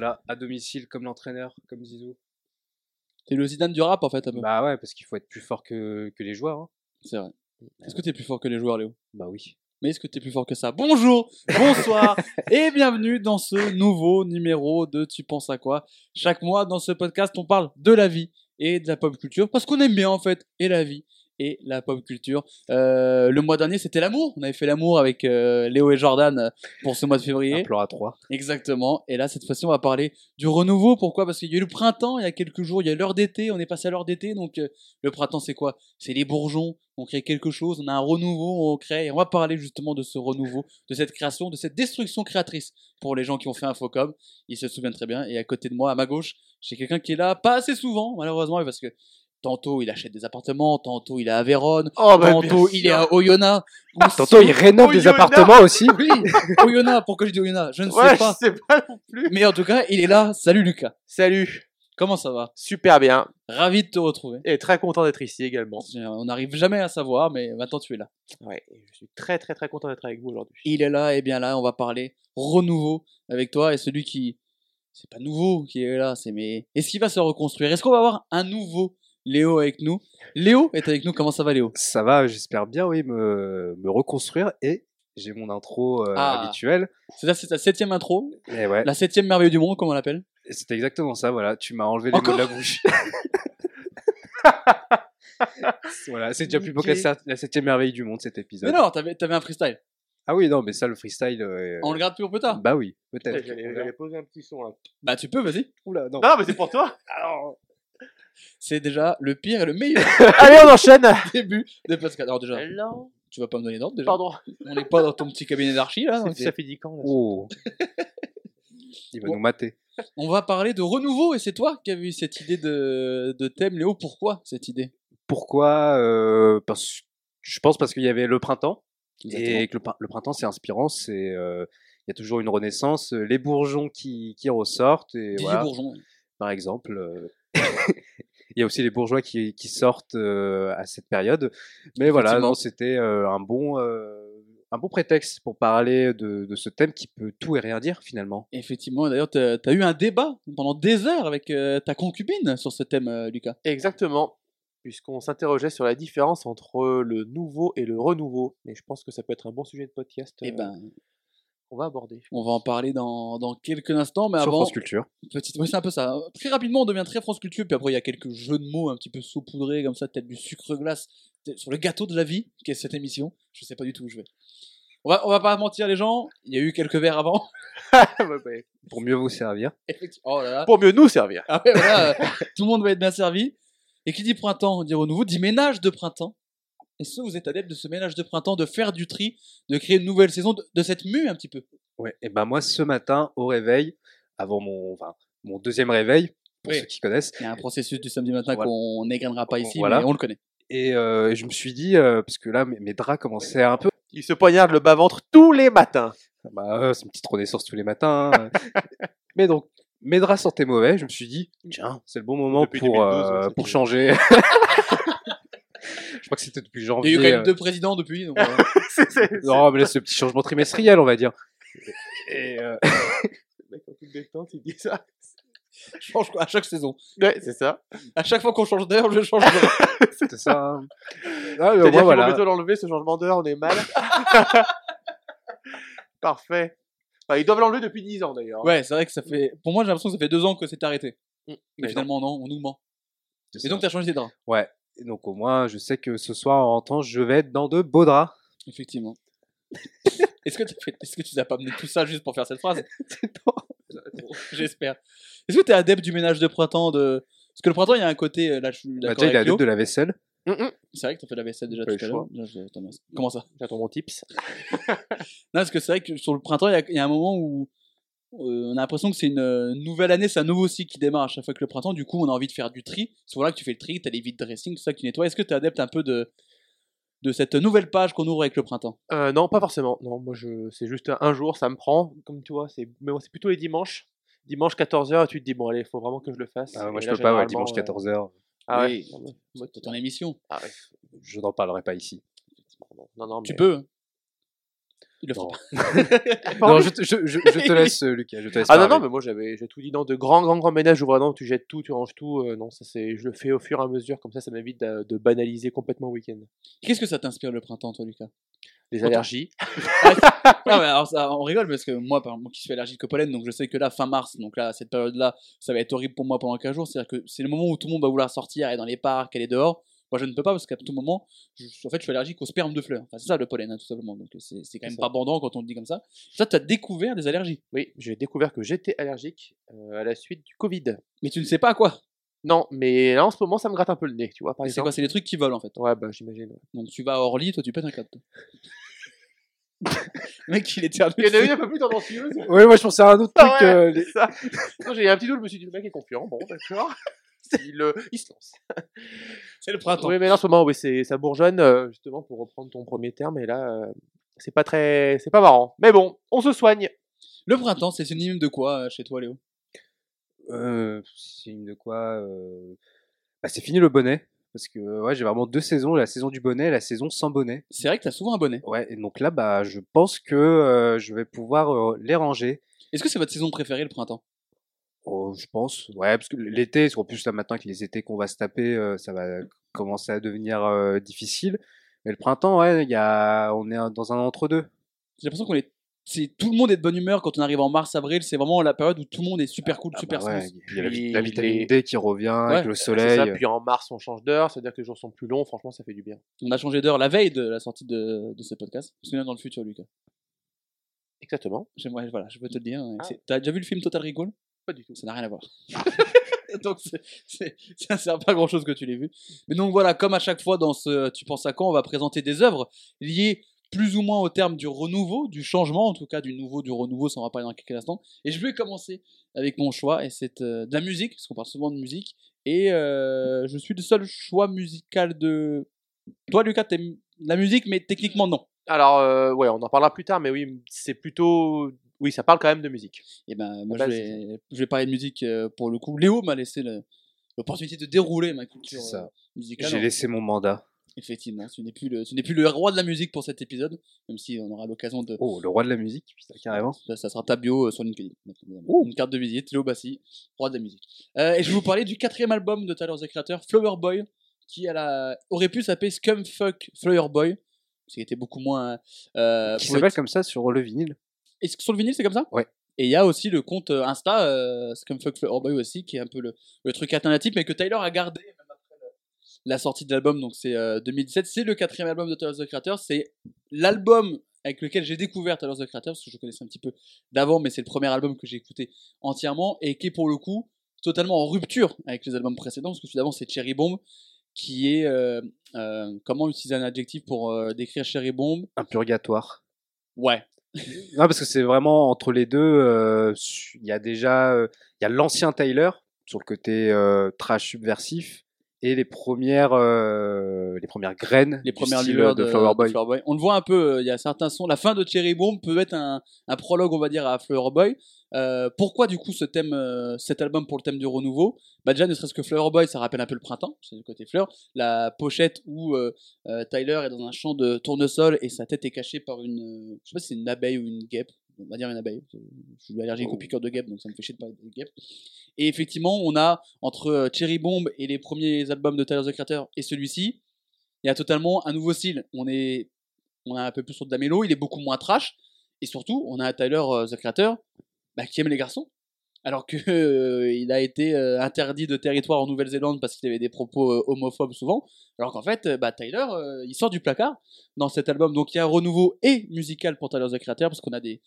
Là à domicile comme l'entraîneur, comme Zizou. T'es le Zidane du rap en fait. un peu. Bah ouais, parce qu'il faut être plus fort que, que les joueurs. hein. C'est vrai. Est-ce que t'es plus fort que les joueurs, Léo? Bah oui. Mais est-ce que t'es plus fort que ça? Bonjour, bonsoir et bienvenue dans ce nouveau numéro de Tu penses à quoi? Chaque mois dans ce podcast, on parle de la vie et de la pop culture parce qu'on aime bien en fait et la vie et la pop culture. Euh, le mois dernier, c'était l'amour. On avait fait l'amour avec euh, Léo et Jordan euh, pour ce mois de février. Un plan à 3. Exactement. Et là, cette fois-ci, on va parler du renouveau. Pourquoi? Parce qu'il y a eu le printemps il y a quelques jours, il y a l'heure d'été, on est passé à l'heure d'été. Donc, euh, le printemps, c'est quoi? C'est les bourgeons. On crée quelque chose, on a un renouveau, on crée. Et on va parler justement de ce renouveau, de cette création, de cette destruction créatrice pour les gens qui ont fait Infocom. Ils se souviennent très bien. Et à côté de moi, à ma gauche, j'ai quelqu'un qui est là, pas assez souvent, malheureusement, parce que tantôt il achète des appartements, tantôt il est à Vérone, Oh, bah, tantôt il est à Oyonnax. ou Tantôt, il rénove des appartements aussi. Oui, Oyonnax, pourquoi je dis Oyonnax? Je ne Ouais, sais pas. je sais pas non plus. Mais en tout cas, il est là. Salut Lucas. Salut. Comment ça va? Super bien. Ravi de te retrouver. Et très content d'être ici également. On n'arrive jamais à savoir, mais maintenant tu es là. Ouais, je suis très très très content d'être avec vous aujourd'hui. Il est là, et bien là, on va parler renouveau avec toi. Et celui qui, c'est pas nouveau qui est là, c'est mais est-ce qu'il va se reconstruire? Est-ce qu'on va avoir un nouveau Léo avec nous Léo est avec nous. Comment ça va, Léo? Ça va, j'espère bien, oui, me, me reconstruire. Et j'ai mon intro euh, Ah. habituelle. C'est-à-dire, c'est ta septième intro, Et ouais, la septième merveille du monde, comme on l'appelle. c'est exactement ça, voilà. Tu m'as enlevé les mots de la bouche. voilà, c'est déjà plus beau que la, septième merveille du monde, cet épisode. Mais non, t'avais, un freestyle. Ah oui, non, mais ça, le freestyle. euh, On le garde plus pour plus tard. Bah oui, peut-être. J'allais poser un petit son là. Bah tu peux, vas-y. Oula, non. Non, mais c'est pour toi. C'est déjà le pire et le meilleur Allez, on enchaîne. début de podcast. Alors déjà, Non. tu vas pas me donner d'ordre déjà. Pardon. On n'est pas dans ton petit cabinet d'archi là. Ça fait 10 ans là. Oh. Il va Bon. nous mater. On va parler de renouveau et c'est toi qui as eu cette idée de, de thème, Léo. Pourquoi cette idée? Pourquoi euh, parce, Je pense parce qu'il y avait le printemps. Exactement. Et que le, prin- le printemps, c'est inspirant. C'est euh, il y a toujours une renaissance. Les bourgeons qui, qui ressortent. Et Didier voilà, Bourgeon. par exemple. euh, Il y a aussi les bourgeois qui, qui sortent euh, à cette période. Mais voilà, c'était euh, un bon euh, un bon prétexte pour parler de, de ce thème qui peut tout et rien dire finalement. Effectivement, d'ailleurs, tu as, eu un débat pendant des heures avec euh, ta concubine sur ce thème, euh, Lucas. Exactement. Puisqu'on s'interrogeait sur la différence entre le nouveau et le renouveau. Et je pense que ça peut être un bon sujet de podcast Eh euh, ben, qu'on va aborder. on va en parler dans, dans quelques instants, mais Sur avant, France Culture. petite, oui, c'est un peu ça. Très rapidement, on devient très France Culture, puis après, il y a quelques jeux de mots un petit peu saupoudrés, comme ça, peut-être du sucre glace sur le gâteau de la vie, qu'est cette émission. Je sais pas du tout où je vais. On va, on va pas mentir, les gens, il y a eu quelques verres avant. Pour mieux vous servir. Oh là là. Pour mieux nous servir. Ah ouais, voilà, euh, tout le monde va être bien servi. Et qui dit printemps, dit renouveau, dit ménage de printemps. Est-ce que vous êtes adepte de ce ménage de printemps, de faire du tri, de créer une nouvelle saison, de, de cette mue un petit peu Ouais. Et ben moi ce matin au réveil, avant mon enfin, mon deuxième réveil pour Oui. ceux qui connaissent. Il y a un processus du samedi matin Voilà. qu'on n'égrenera pas ici, Voilà. mais on le connaît. Et euh, je me suis dit euh, parce que là mes, mes draps commençaient un peu Il se poignarde le bas-ventre tous les matins. Bah, euh, c'est une petite renaissance tous les matins. hein. Mais donc, mes draps sentaient mauvais. Je me suis dit, tiens, c'est le bon moment Depuis pour, 2012, euh, ouais, pour changer. je crois que c'était depuis Il y a janvier. eu quand même euh, deux présidents depuis. donc, euh, c'est c'est- c'est- Non, mais là, c'est le petit changement trimestriel, on va dire. Et, euh, il dit ça. je change quoi à chaque saison. Ouais, c'est ça. À chaque fois qu'on change d'heure, je change d'heure. c'était ça. Ah, mais vaut voilà. plutôt l'enlever, ce changement d'heure, on est mal. Parfait. Enfin, ils doivent l'enlever depuis 10 ans d'ailleurs. ouais, c'est vrai que ça fait. Pour moi, j'ai l'impression que ça fait deux ans que c'est arrêté. Mm. Mais Mais finalement, non, on nous ment. C'est Et ça. donc, t'as changé tes draps. Ouais. Et donc, au moins, je sais que ce soir, en rentrant, je vais être dans de beaux draps. Effectivement. Est-ce que, t'as fait... Que tu n'as pas amené tout ça juste pour faire cette phrase? J'espère. Est-ce que tu es adepte du ménage de printemps de... Parce que le printemps, il y a un côté. Là, je suis Bah, déjà, il est adepte de la vaisselle. Hum, hum. C'est vrai que tu as fait la vaisselle déjà tout à l'heure. Comment ça? J'attends mon tips. Non, parce que c'est vrai que sur le printemps, il y a- il y, a un moment où on a l'impression que c'est une euh, nouvelle année, c'est un nouveau cycle qui démarre à chaque fois que le printemps. Du coup, on a envie de faire du tri. C'est là que tu fais le tri, tu as les vides dressing, tout ça que tu nettoies. Est-ce que tu es adepte un peu de, de cette nouvelle page qu'on ouvre avec le printemps? Euh, non, pas forcément. Non, moi, je... c'est juste un jour, ça me prend. Comme tu vois, c'est mais moi, c'est plutôt les dimanches. Dimanche 14h, tu te dis, bon, allez, il faut vraiment que je le fasse. Ah, moi, Et je là, peux pas, ouais, dimanche euh, 14h. Ah ouais. Oui. Moi, t'as ton émission. Ah ouais. Je n'en parlerai pas ici. Non, non, Tu mais- peux. Il le fera Non. pas. Non, je, te- je, je, je te laisse, euh, Lucas. Je te laisse Ah non, non, mais moi j'avais j'ai tout dit. Non, de grand, grand, grand ménage où vraiment tu jettes tout, tu ranges tout. euh, non, ça c'est, je le fais au fur et à mesure, comme ça, ça m'évite de, de banaliser complètement le week-end. Qu'est-ce que ça t'inspire le printemps, toi, Lucas? Les allergies. Non, mais alors, ça, on rigole parce que moi, par exemple, moi qui suis allergique au pollen, donc je sais que là, fin mars, donc là, cette période-là, ça va être horrible pour moi pendant 15 jours. C'est-à-dire que c'est le moment où tout le monde va vouloir sortir, aller dans les parcs, aller dehors. Moi, je ne peux pas parce qu'à tout moment, je, en fait, je suis allergique au sperme de fleurs. Enfin, c'est ça le pollen, hein, tout simplement. Donc c'est c'est quand même ça. pas bandant quand on le dit comme ça. Ça, tu as découvert des allergies. Oui, j'ai découvert que j'étais allergique euh, à la suite du Covid. Mais tu ne sais pas à quoi. Non, mais là en ce moment, ça me gratte un peu le nez, tu vois, par Et C'est exemple. quoi C'est les trucs qui volent en fait. Ouais, bah j'imagine. ouais. Donc tu vas à Orly, toi tu pètes un câble. mec, il était Il y en a une un peu plus tendancieuse. Oui, moi je pensais à un autre truc. Ah ouais, euh, les- c'est ça. Non, j'ai eu un petit doute, je me suis dit, le mec est confiant, bon, d'accord. Il, euh, il se lance. C'est le printemps. Oui, mais là, en ce moment, oui, c'est, ça bourgeonne, euh, justement, pour reprendre ton premier terme, et là, euh, c'est pas très, c'est pas marrant. Mais bon, on se soigne. Le printemps, c'est synonyme de quoi chez toi, Léo? Euh, signe de quoi euh, bah, C'est fini le bonnet. Parce que ouais, j'ai vraiment deux saisons, la saison du bonnet et la saison sans bonnet. C'est vrai que t'as souvent un bonnet. Ouais, et donc là, bah, je pense que euh, je vais pouvoir euh, les ranger. Est-ce que c'est votre saison préférée, le printemps? Oh, je pense, ouais, parce que l'été, en plus là maintenant que les étés qu'on va se taper, euh, ça va commencer à devenir euh, difficile. Mais le printemps, ouais, il y a, on est dans un entre-deux. J'ai l'impression qu'on est. C'est tout le monde est de bonne humeur quand on arrive en mars, avril. C'est vraiment la période où tout le monde est super cool, Ah super bah ouais, smooth. il y a la, la vitamine les- D qui revient avec le C'est soleil. ça, puis en mars, on change d'heure, c'est-à-dire que les jours sont plus longs, franchement, ça fait du bien. On a changé d'heure la veille de la sortie de, de ce podcast. Parce qu'on est dans le futur, Lucas. Exactement. J'aimerais, voilà, je peux te le dire. Ah. T'as déjà vu le film Total Recall? Pas du tout. Ça n'a rien à voir. donc c'est- c'est- ça sert pas à grand chose que tu l'aies vu. Mais donc voilà, comme à chaque fois dans ce Tu penses à quand, on va présenter des œuvres liées plus ou moins au terme du renouveau, du changement, en tout cas du nouveau, du renouveau, ça on va parler dans quelques instants. Et je vais commencer avec mon choix, et c'est euh, de la musique, parce qu'on parle souvent de musique. Et euh, je suis le seul choix musical de. Toi, Lucas, t'aimes la musique, mais techniquement non. Alors, euh, ouais, on en parlera plus tard, mais oui, c'est plutôt. Oui, ça parle quand même de musique. Et ben, moi, je vais, je vais parler de musique euh, pour le coup. Léo m'a laissé l'opportunité de dérouler ma culture ça. euh, musicale. J'ai laissé mon mandat. Effectivement, tu n'es plus le, tu n'es plus le roi de la musique pour cet épisode, même si on aura l'occasion de. Oh, le roi de la musique, putain, carrément. Ça, ça sera ta bio euh, sur LinkedIn. Ouh. Une carte de visite, Léo Bassi, roi de la musique. Euh, et je vais vous parler du quatrième album de Tyler the Creator, Flower Boy, qui à la... aurait pu s'appeler Scumfuck Flower Boy, ce qui était beaucoup moins. Euh, Qui s'appelle comme ça sur le vinyle. Est-ce que sur le vinyle, c'est comme ça? Ouais. Et il y a aussi le compte euh, Insta, euh, Boy aussi, qui est un peu le, le truc alternatif, mais que Tyler a gardé même après le- la sortie de l'album, donc c'est euh, 2017. C'est le quatrième album de Tyler the Creator. C'est l'album avec lequel j'ai découvert Tyler the Creator, parce que je connaissais un petit peu d'avant, mais c'est le premier album que j'ai écouté entièrement, et qui est pour le coup totalement en rupture avec les albums précédents, parce que celui d'avant c'est Cherry Bomb, qui est... euh, euh, comment utiliser un adjectif pour euh, décrire Cherry Bomb? Un purgatoire. Ouais, Non, parce que c'est vraiment entre les deux. euh, Il y a déjà, euh, il y a l'ancien Tyler sur le côté euh, trash subversif et les premières, euh, les premières graines, les premières lueurs euh, de, de, Flower de Boy. Flower Boy. On le voit un peu, euh, il y a certains sons. La fin de Cherry Bomb peut être un, un prologue, on va dire, à Flower Boy. Euh, pourquoi du coup ce thème, euh, cet album pour le thème du renouveau? Bah déjà, ne serait-ce que Flower Boy, ça rappelle un peu le printemps, c'est du côté fleur. La pochette où euh, Tyler est dans un champ de tournesol et sa tête est cachée par une, je sais pas si c'est une abeille ou une guêpe. On va dire une abeille. Je suis allergique aux Oh. piqûres de guêpe, donc ça me fait chier de parler de guêpe. Et effectivement, on a entre euh, Cherry Bomb et les premiers albums de Tyler the Creator et celui-ci, il y a totalement un nouveau style. On est, on a un peu plus sur de la mélo, il est beaucoup moins trash, et surtout, on a un Tyler euh, the Creator bah, qui aime les garçons, alors que euh, il a été euh, interdit de territoire en Nouvelle-Zélande parce qu'il avait des propos euh, homophobes souvent, alors qu'en fait, bah, Tyler, il sort du placard dans cet album. Donc il y a un renouveau et musical pour Tyler the Creator parce qu'on a des,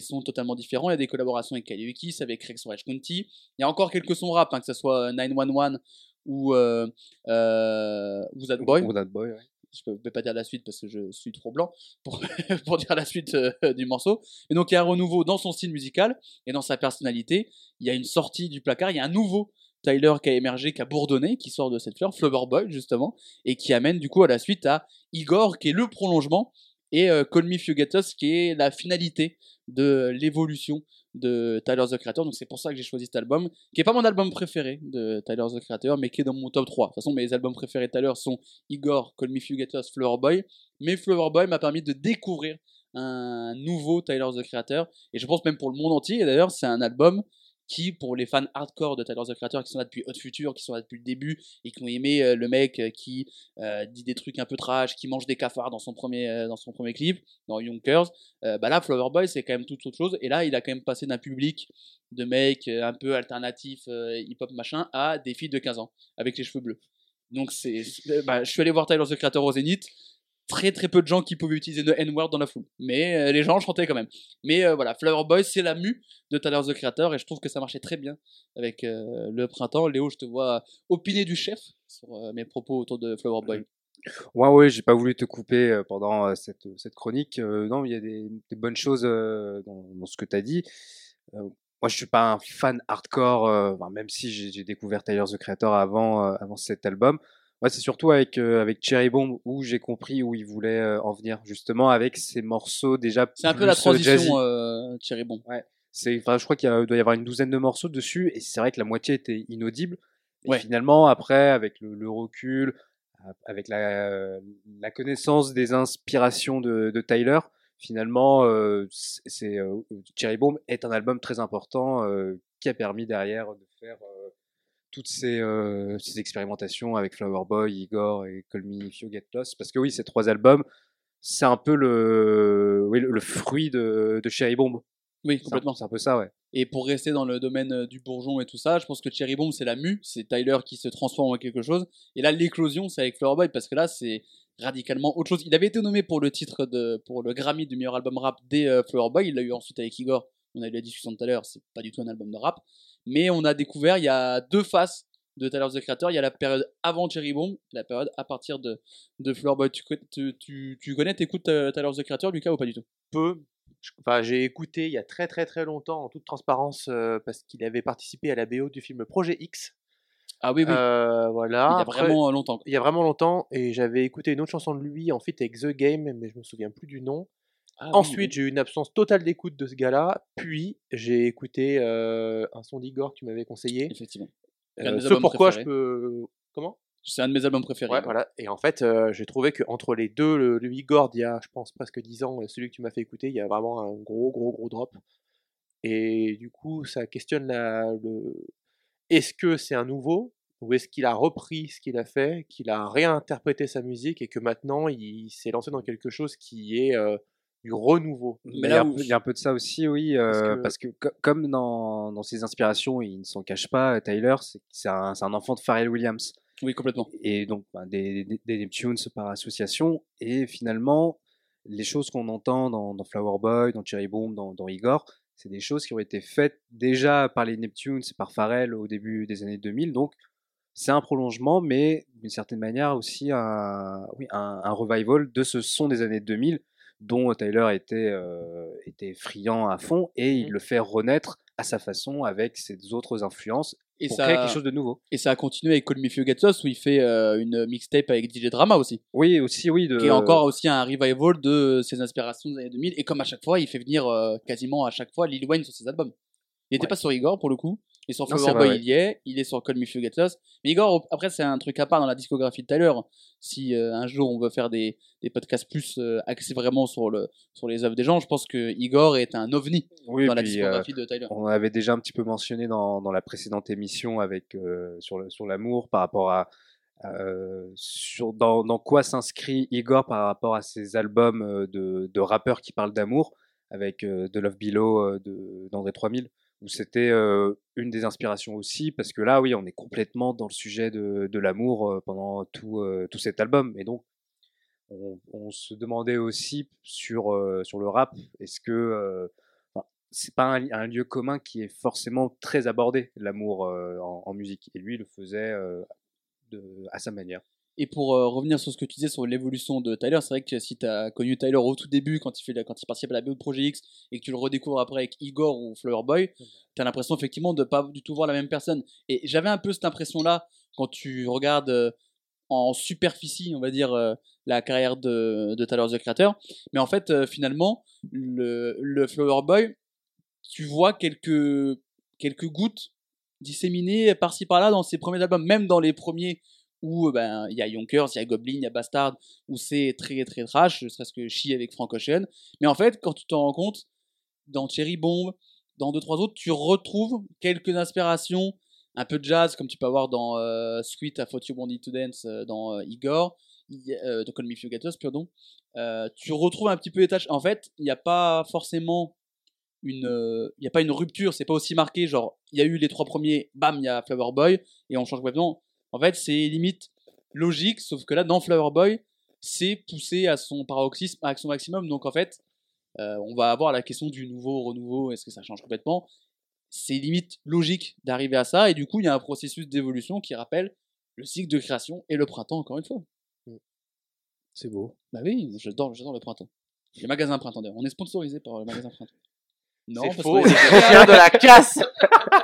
sons totalement différents. Il y a des collaborations avec Uchis, avec Craig Storage County. Il y a encore quelques sons rap, hein, que ce soit 911 ou Who's That Boy. Ou That Boy. Je peux pas dire la suite parce que je suis trop blanc pour, pour dire la suite euh, du morceau. Et donc il y a un renouveau dans son style musical et dans sa personnalité. Il y a une sortie du placard, il y a un nouveau Tyler qui a émergé, qui a bourdonné, qui sort de cette fleur, Flower Boy justement, et qui amène du coup à la suite à Igor qui est le prolongement et euh, Call Me If qui est la finalité de l'évolution de Tyler the Creator. Donc c'est pour ça que j'ai choisi cet album, qui est pas mon album préféré de Tyler the Creator, mais qui est dans mon top 3. De toute façon, mes albums préférés de Tyler sont Igor, Call Me If Flower Boy. Mais Flower Boy m'a permis de découvrir un nouveau Tyler the Creator. Et je pense même pour le monde entier. Et d'ailleurs, c'est un album qui, pour les fans hardcore de Tyler the Creator, qui sont là depuis Hot Future, qui sont là depuis le début, et qui ont aimé euh, le mec euh, qui euh, dit des trucs un peu trash, qui mange des cafards dans son premier, dans son premier clip, dans Yonkers, bah là, Flower Boy, c'est quand même toute autre chose. Et là, il a quand même passé d'un public de mecs un peu alternatifs, euh, hip-hop machin, à des filles de 15 ans, avec les cheveux bleus. Donc, c'est- bah, je suis allé voir Tyler the Creator au Zénith. Très très peu de gens qui pouvaient utiliser le N-word dans la foule. Mais euh, les gens chantaient quand même. Mais euh, voilà, Flower Boy, c'est la mue de Tyler the Creator et je trouve que ça marchait très bien avec euh, le printemps. Léo, je te vois opiner du chef sur mes propos autour de Flower Boy. Ouais, ouais, j'ai pas voulu te couper pendant cette, cette chronique. Non, il y a des, bonnes choses dans, ce que tu as dit. Moi, je suis pas un fan hardcore, même si j'ai découvert Tyler the Creator avant, avant cet album. Moi, c'est surtout avec, euh, avec Cherry Bomb où j'ai compris où il voulait euh, en venir, justement avec ces morceaux déjà. C'est un peu la euh, transition Bon. C'est, enfin, je crois qu'il doit y avoir une douzaine de morceaux dessus, et c'est vrai que la moitié était inaudible. Et Ouais. finalement, après, avec le, le recul, avec la, la connaissance des inspirations de, de Tyler, finalement, c'est, Cherry Bomb est un album très important qui a permis derrière de faire toutes ces, euh, ces expérimentations avec Flower Boy, Igor et Call Me If You Get Lost. Parce que oui, ces trois albums, c'est un peu le, oui, le, le fruit de, de Cherry Bomb. Oui, complètement. C'est un peu ça, ouais. Et pour rester dans le domaine euh, du bourgeon et tout ça, je pense que Cherry Bomb, c'est la mue, c'est Tyler qui se transforme en quelque chose. Et là, l'éclosion, c'est avec Flower Boy, parce que là, c'est radicalement autre chose. Il avait été nommé pour le titre de, pour le Grammy du meilleur album rap des euh, Flower Boy. Il l'a eu ensuite avec Igor. On a eu la discussion tout à l'heure, c'est pas du tout un album de rap. Mais on a découvert, il y a deux faces de Tyler the Creator. Il y a la période avant Cherry Bomb, la période à partir de, de Flower Boy. Tu, tu, tu, tu connais, t'écoutes euh, Tyler the Creator, Lucas, ou pas du tout? Peu. Enfin, j'ai écouté il y a très très très longtemps, en toute transparence, euh, parce qu'il avait participé à la BO du film Projet X. Ah oui, oui. Euh, voilà. il y a Après- vraiment longtemps. il y a vraiment longtemps, et j'avais écouté une autre chanson de lui en fait avec The Game, mais je me souviens plus du nom. Ah Ensuite, oui. j'ai eu une absence totale d'écoute de ce gars-là. Puis, j'ai écouté euh, un son d'Igor que tu m'avais conseillé. effectivement. Euh, ce albums pourquoi je préférés. peux. Comment? C'est un de mes albums préférés. Ouais, voilà. Et en fait, euh, j'ai trouvé qu'entre les deux, le, le Igor d'il y a, je pense, presque 10 ans, et celui que tu m'as fait écouter, il y a vraiment un gros, gros, gros drop. Et du coup, ça questionne la, le. Est-ce que c'est un nouveau ou est-ce qu'il a repris ce qu'il a fait, qu'il a réinterprété sa musique et que maintenant il s'est lancé dans quelque chose qui est euh, du renouveau Mais il, y là a un où peu, il y a un peu de ça aussi, oui, euh, parce que- que, co- comme dans, dans ses inspirations, il ne s'en cache pas, Tyler, c'est c'est un, un enfant de Pharrell Williams. Oui, complètement. Et donc, ben, des, des, par association. Et finalement, les choses qu'on entend dans, dans Flower Boy, dans Cherry Bomb, dans, dans Igor, c'est des choses qui ont été faites déjà par les Neptunes et par Pharrell au début des années 2000. Donc, c'est un prolongement, mais d'une certaine manière aussi un, oui, un, un revival de ce son des années 2000 dont Tyler était, euh, était friand à fond et il Mhm. le fait renaître à sa façon avec ses autres influences Et pour ça, créer quelque chose de nouveau. et ça a continué avec Call Me If You Get Lost où il fait euh, une mixtape avec DJ Drama aussi, Oui, aussi, oui. De... qui est encore aussi un revival de ses inspirations des années 2000. Et comme à chaque fois, il fait venir euh, quasiment à chaque fois Lil Wayne sur ses albums. Il n'était Ouais. pas sur Igor pour le coup. Et sur Non, Flower Boy, ouais. il y est. Il est sur Call Me If You Get Lost. Mais Igor, après, c'est un truc à part dans la discographie de Tyler. Si euh, un jour on veut faire des, des podcasts plus euh, axés vraiment sur, le, sur les œuvres des gens, je pense que Igor est un ovni Oui, dans la euh, discographie de Tyler. on avait déjà un petit peu mentionné dans, dans la précédente émission avec sur le- sur l'amour par rapport à sur dans, dans quoi s'inscrit Igor par rapport à ses albums de, de rappeurs qui parlent d'amour avec The Love Below d'André 3000 c'était une des inspirations aussi? Parce que là oui on est complètement dans le sujet de, de l'amour pendant tout tout cet album. Et donc on, se demandait aussi sur sur le rap est-ce que enfin, c'est pas un, lieu commun qui est forcément très abordé l'amour en, musique? Et lui il le faisait à sa manière Et pour euh, revenir sur ce que tu disais sur l'évolution de Tyler, c'est vrai que si tu as connu Tyler au tout début, quand il, fait quand il participe à la BO de Projet X, et que tu le redécouvres après avec Igor ou Flower Boy, tu as l'impression effectivement de pas du tout voir la même personne. Et j'avais un peu cette impression-là quand tu regardes euh, en superficie, on va dire, euh, la carrière de, de Tyler the Creator. Mais en fait, finalement, le, le Flower Boy, tu vois quelques, quelques gouttes disséminées par-ci par-là dans ses premiers albums, même dans les premiers où ben il y a Yonkers, il y a Goblin, il y a Bastard, où c'est très très trash, ne serait-ce que chier avec Frank Ocean. Mais en fait, quand tu t'en rends compte, dans Cherry Bomb, dans deux trois autres, tu retrouves quelques inspirations, un peu de jazz comme tu peux avoir dans euh, Sweet I Thought You Wanted to Dance euh, dans euh, Igor, euh, Call Me Get Us, pardon. Euh, tu retrouves un petit peu les tâches. En fait, il n'y a pas forcément une, euh, il a pas une rupture, c'est pas aussi marqué. Genre, il y a eu les trois premiers, bam, il y a Flower Boy et on change complètement. En fait, c'est limite logique, sauf que là, dans Flower Boy, c'est poussé à son paroxysme, à son maximum. Donc en fait, euh, on va avoir la question du nouveau, renouveau, est-ce que ça change complètement? C'est limite logique d'arriver à ça, et du coup, il y a un processus d'évolution qui rappelle le cycle de création et le printemps, encore une fois. C'est beau. Bah oui, j'adore, j'adore le printemps. Le magasin printemps, d'ailleurs. On est sponsorisé par le magasin printemps. Non, C'est faux, que- de la casse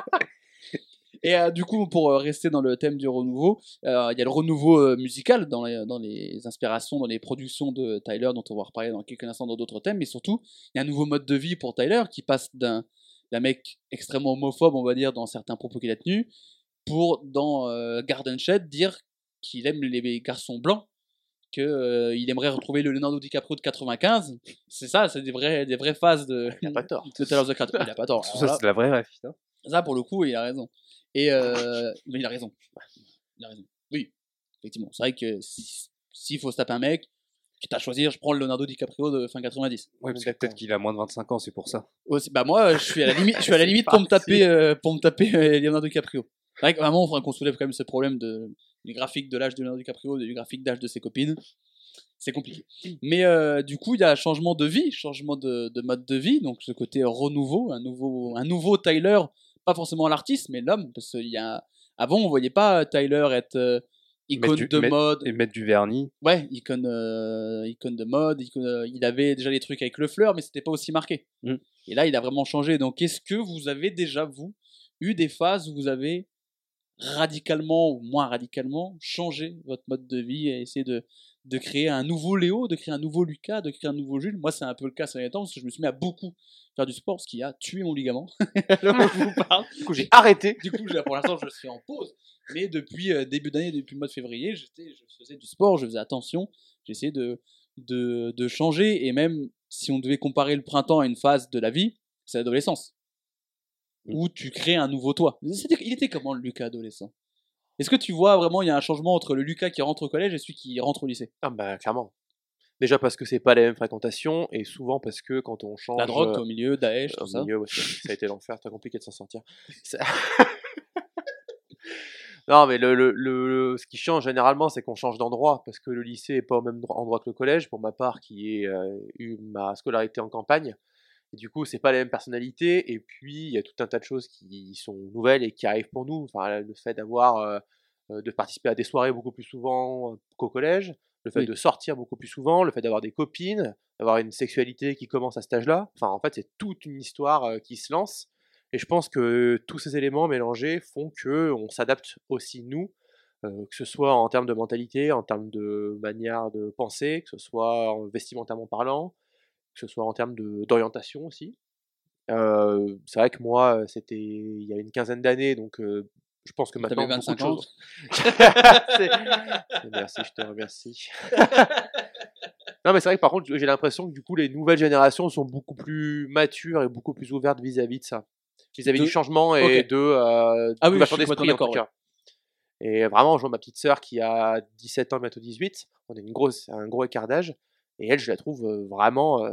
Et euh, du coup, pour euh, rester dans le thème du renouveau, euh, il y a le renouveau musical dans les, dans les inspirations, dans les productions de Tyler, dont on va reparler dans quelques instants dans d'autres thèmes, mais surtout, il y a un nouveau mode de vie pour Tyler qui passe d'un d'un mec extrêmement homophobe, on va dire, dans certains propos qu'il a tenus, pour, dans euh, Garden Shed, dire qu'il aime les garçons blancs, qu'il aimerait retrouver le Leonardo DiCaprio de 95. C'est ça, c'est des, vrais, des vraies phases de, Il a pas tort. de Tyler the Creator. Il a pas tort. Tout ça, c'est la vraie ref. putain. Ça, pour le coup, il a raison. Et euh, mais il a raison. Il a raison. Oui, effectivement. C'est vrai que si- s'il faut se taper un mec, quitte à choisir, je prends le Leonardo DiCaprio de fin 90. Ouais, parce que peut-être qu'il a moins de 25 ans, c'est pour ça. Aussi, bah moi, je suis à la limite, je suis à la limite pour me taper, euh, pour me taper euh, Leonardo DiCaprio. C'est vrai que vraiment, il faudrait qu'on soulève quand même ce problème de, du graphique de l'âge de Leonardo DiCaprio, du graphique d'âge de ses copines. C'est compliqué. Mais euh, du coup, il y a un changement de vie, changement de, de mode de vie, donc ce côté renouveau, un nouveau, un nouveau Tyler, pas forcément l'artiste, mais l'homme, parce qu'il y a, avant, on voyait pas Tyler être euh, icône du- de mettre- mode, Et mettre du vernis. ouais, icône, euh, icône de mode, icône, euh, il avait déjà les trucs avec le fleur, mais c'était pas aussi marqué. Mm. Et là, il a vraiment changé. Donc, est-ce que vous avez déjà, vous, eu des phases où vous avez radicalement ou moins radicalement changé votre mode de vie et essayé de, de créer un nouveau Léo, de créer un nouveau Lucas, de créer un nouveau Jules Moi, c'est un peu le cas ces derniers temps parce que je me suis mis à beaucoup faire du sport, ce qui a tué mon ligament. Alors, je vous parle. Du coup, j'ai arrêté. Du coup, pour l'instant, je suis en pause. Mais depuis euh, début d'année, depuis le mois de février, je faisais du sport, je faisais attention, j'essayais de, de, de changer. Et même si on devait comparer le printemps à une phase de la vie, c'est l'adolescence. Où tu crées un nouveau toi. Il était comment le Lucas adolescent? Est-ce que tu vois vraiment, il y a un changement entre le Lucas qui rentre au collège et celui qui rentre au lycée? Ah bah clairement. Déjà parce que c'est pas les mêmes fréquentations et souvent parce que quand on change La drogue euh, au milieu, Daesh, au tout ça. milieu, ouais, ça, ça a été l'enfer, très compliqué de s'en sortir. Ça- non mais le, le, le- ce qui change généralement c'est qu'on change d'endroit parce que le lycée est pas au même dro- endroit que le collège pour ma part qui ai euh, eu ma scolarité en campagne. Et du coup, c'est pas les mêmes personnalités. Et puis, il y a tout un tas de choses qui sont nouvelles et qui arrivent pour nous. Enfin, le fait d'avoir, euh, euh, de participer à des soirées beaucoup plus souvent euh, qu'au collège, le fait Oui. de sortir beaucoup plus souvent, le fait d'avoir des copines, d'avoir une sexualité qui commence à cet âge-là. Enfin, en fait, c'est toute une histoire euh, qui se lance. Et je pense que tous ces éléments mélangés font que on s'adapte aussi nous, euh, que ce soit en termes de mentalité, en termes de manière de penser, que ce soit en vestimentairement parlant, que ce soit en termes d'orientation aussi. Euh, c'est vrai que moi, c'était il y a une quinzaine d'années, donc euh, je pense que maintenant T'avais beaucoup 25 de choses. Merci, je te remercie. non, mais c'est vrai que par contre, j'ai l'impression que du coup, les nouvelles générations sont beaucoup plus matures et beaucoup plus ouvertes vis-à-vis de ça, vis-à-vis De- du changement et Ok. de euh, Ah oui, suis d'esprit en tout cas. Et vraiment, je vois ma petite sœur qui a 17 ans, bientôt 18. On a une grosse, un gros écart d'âge. Et elle, je la trouve vraiment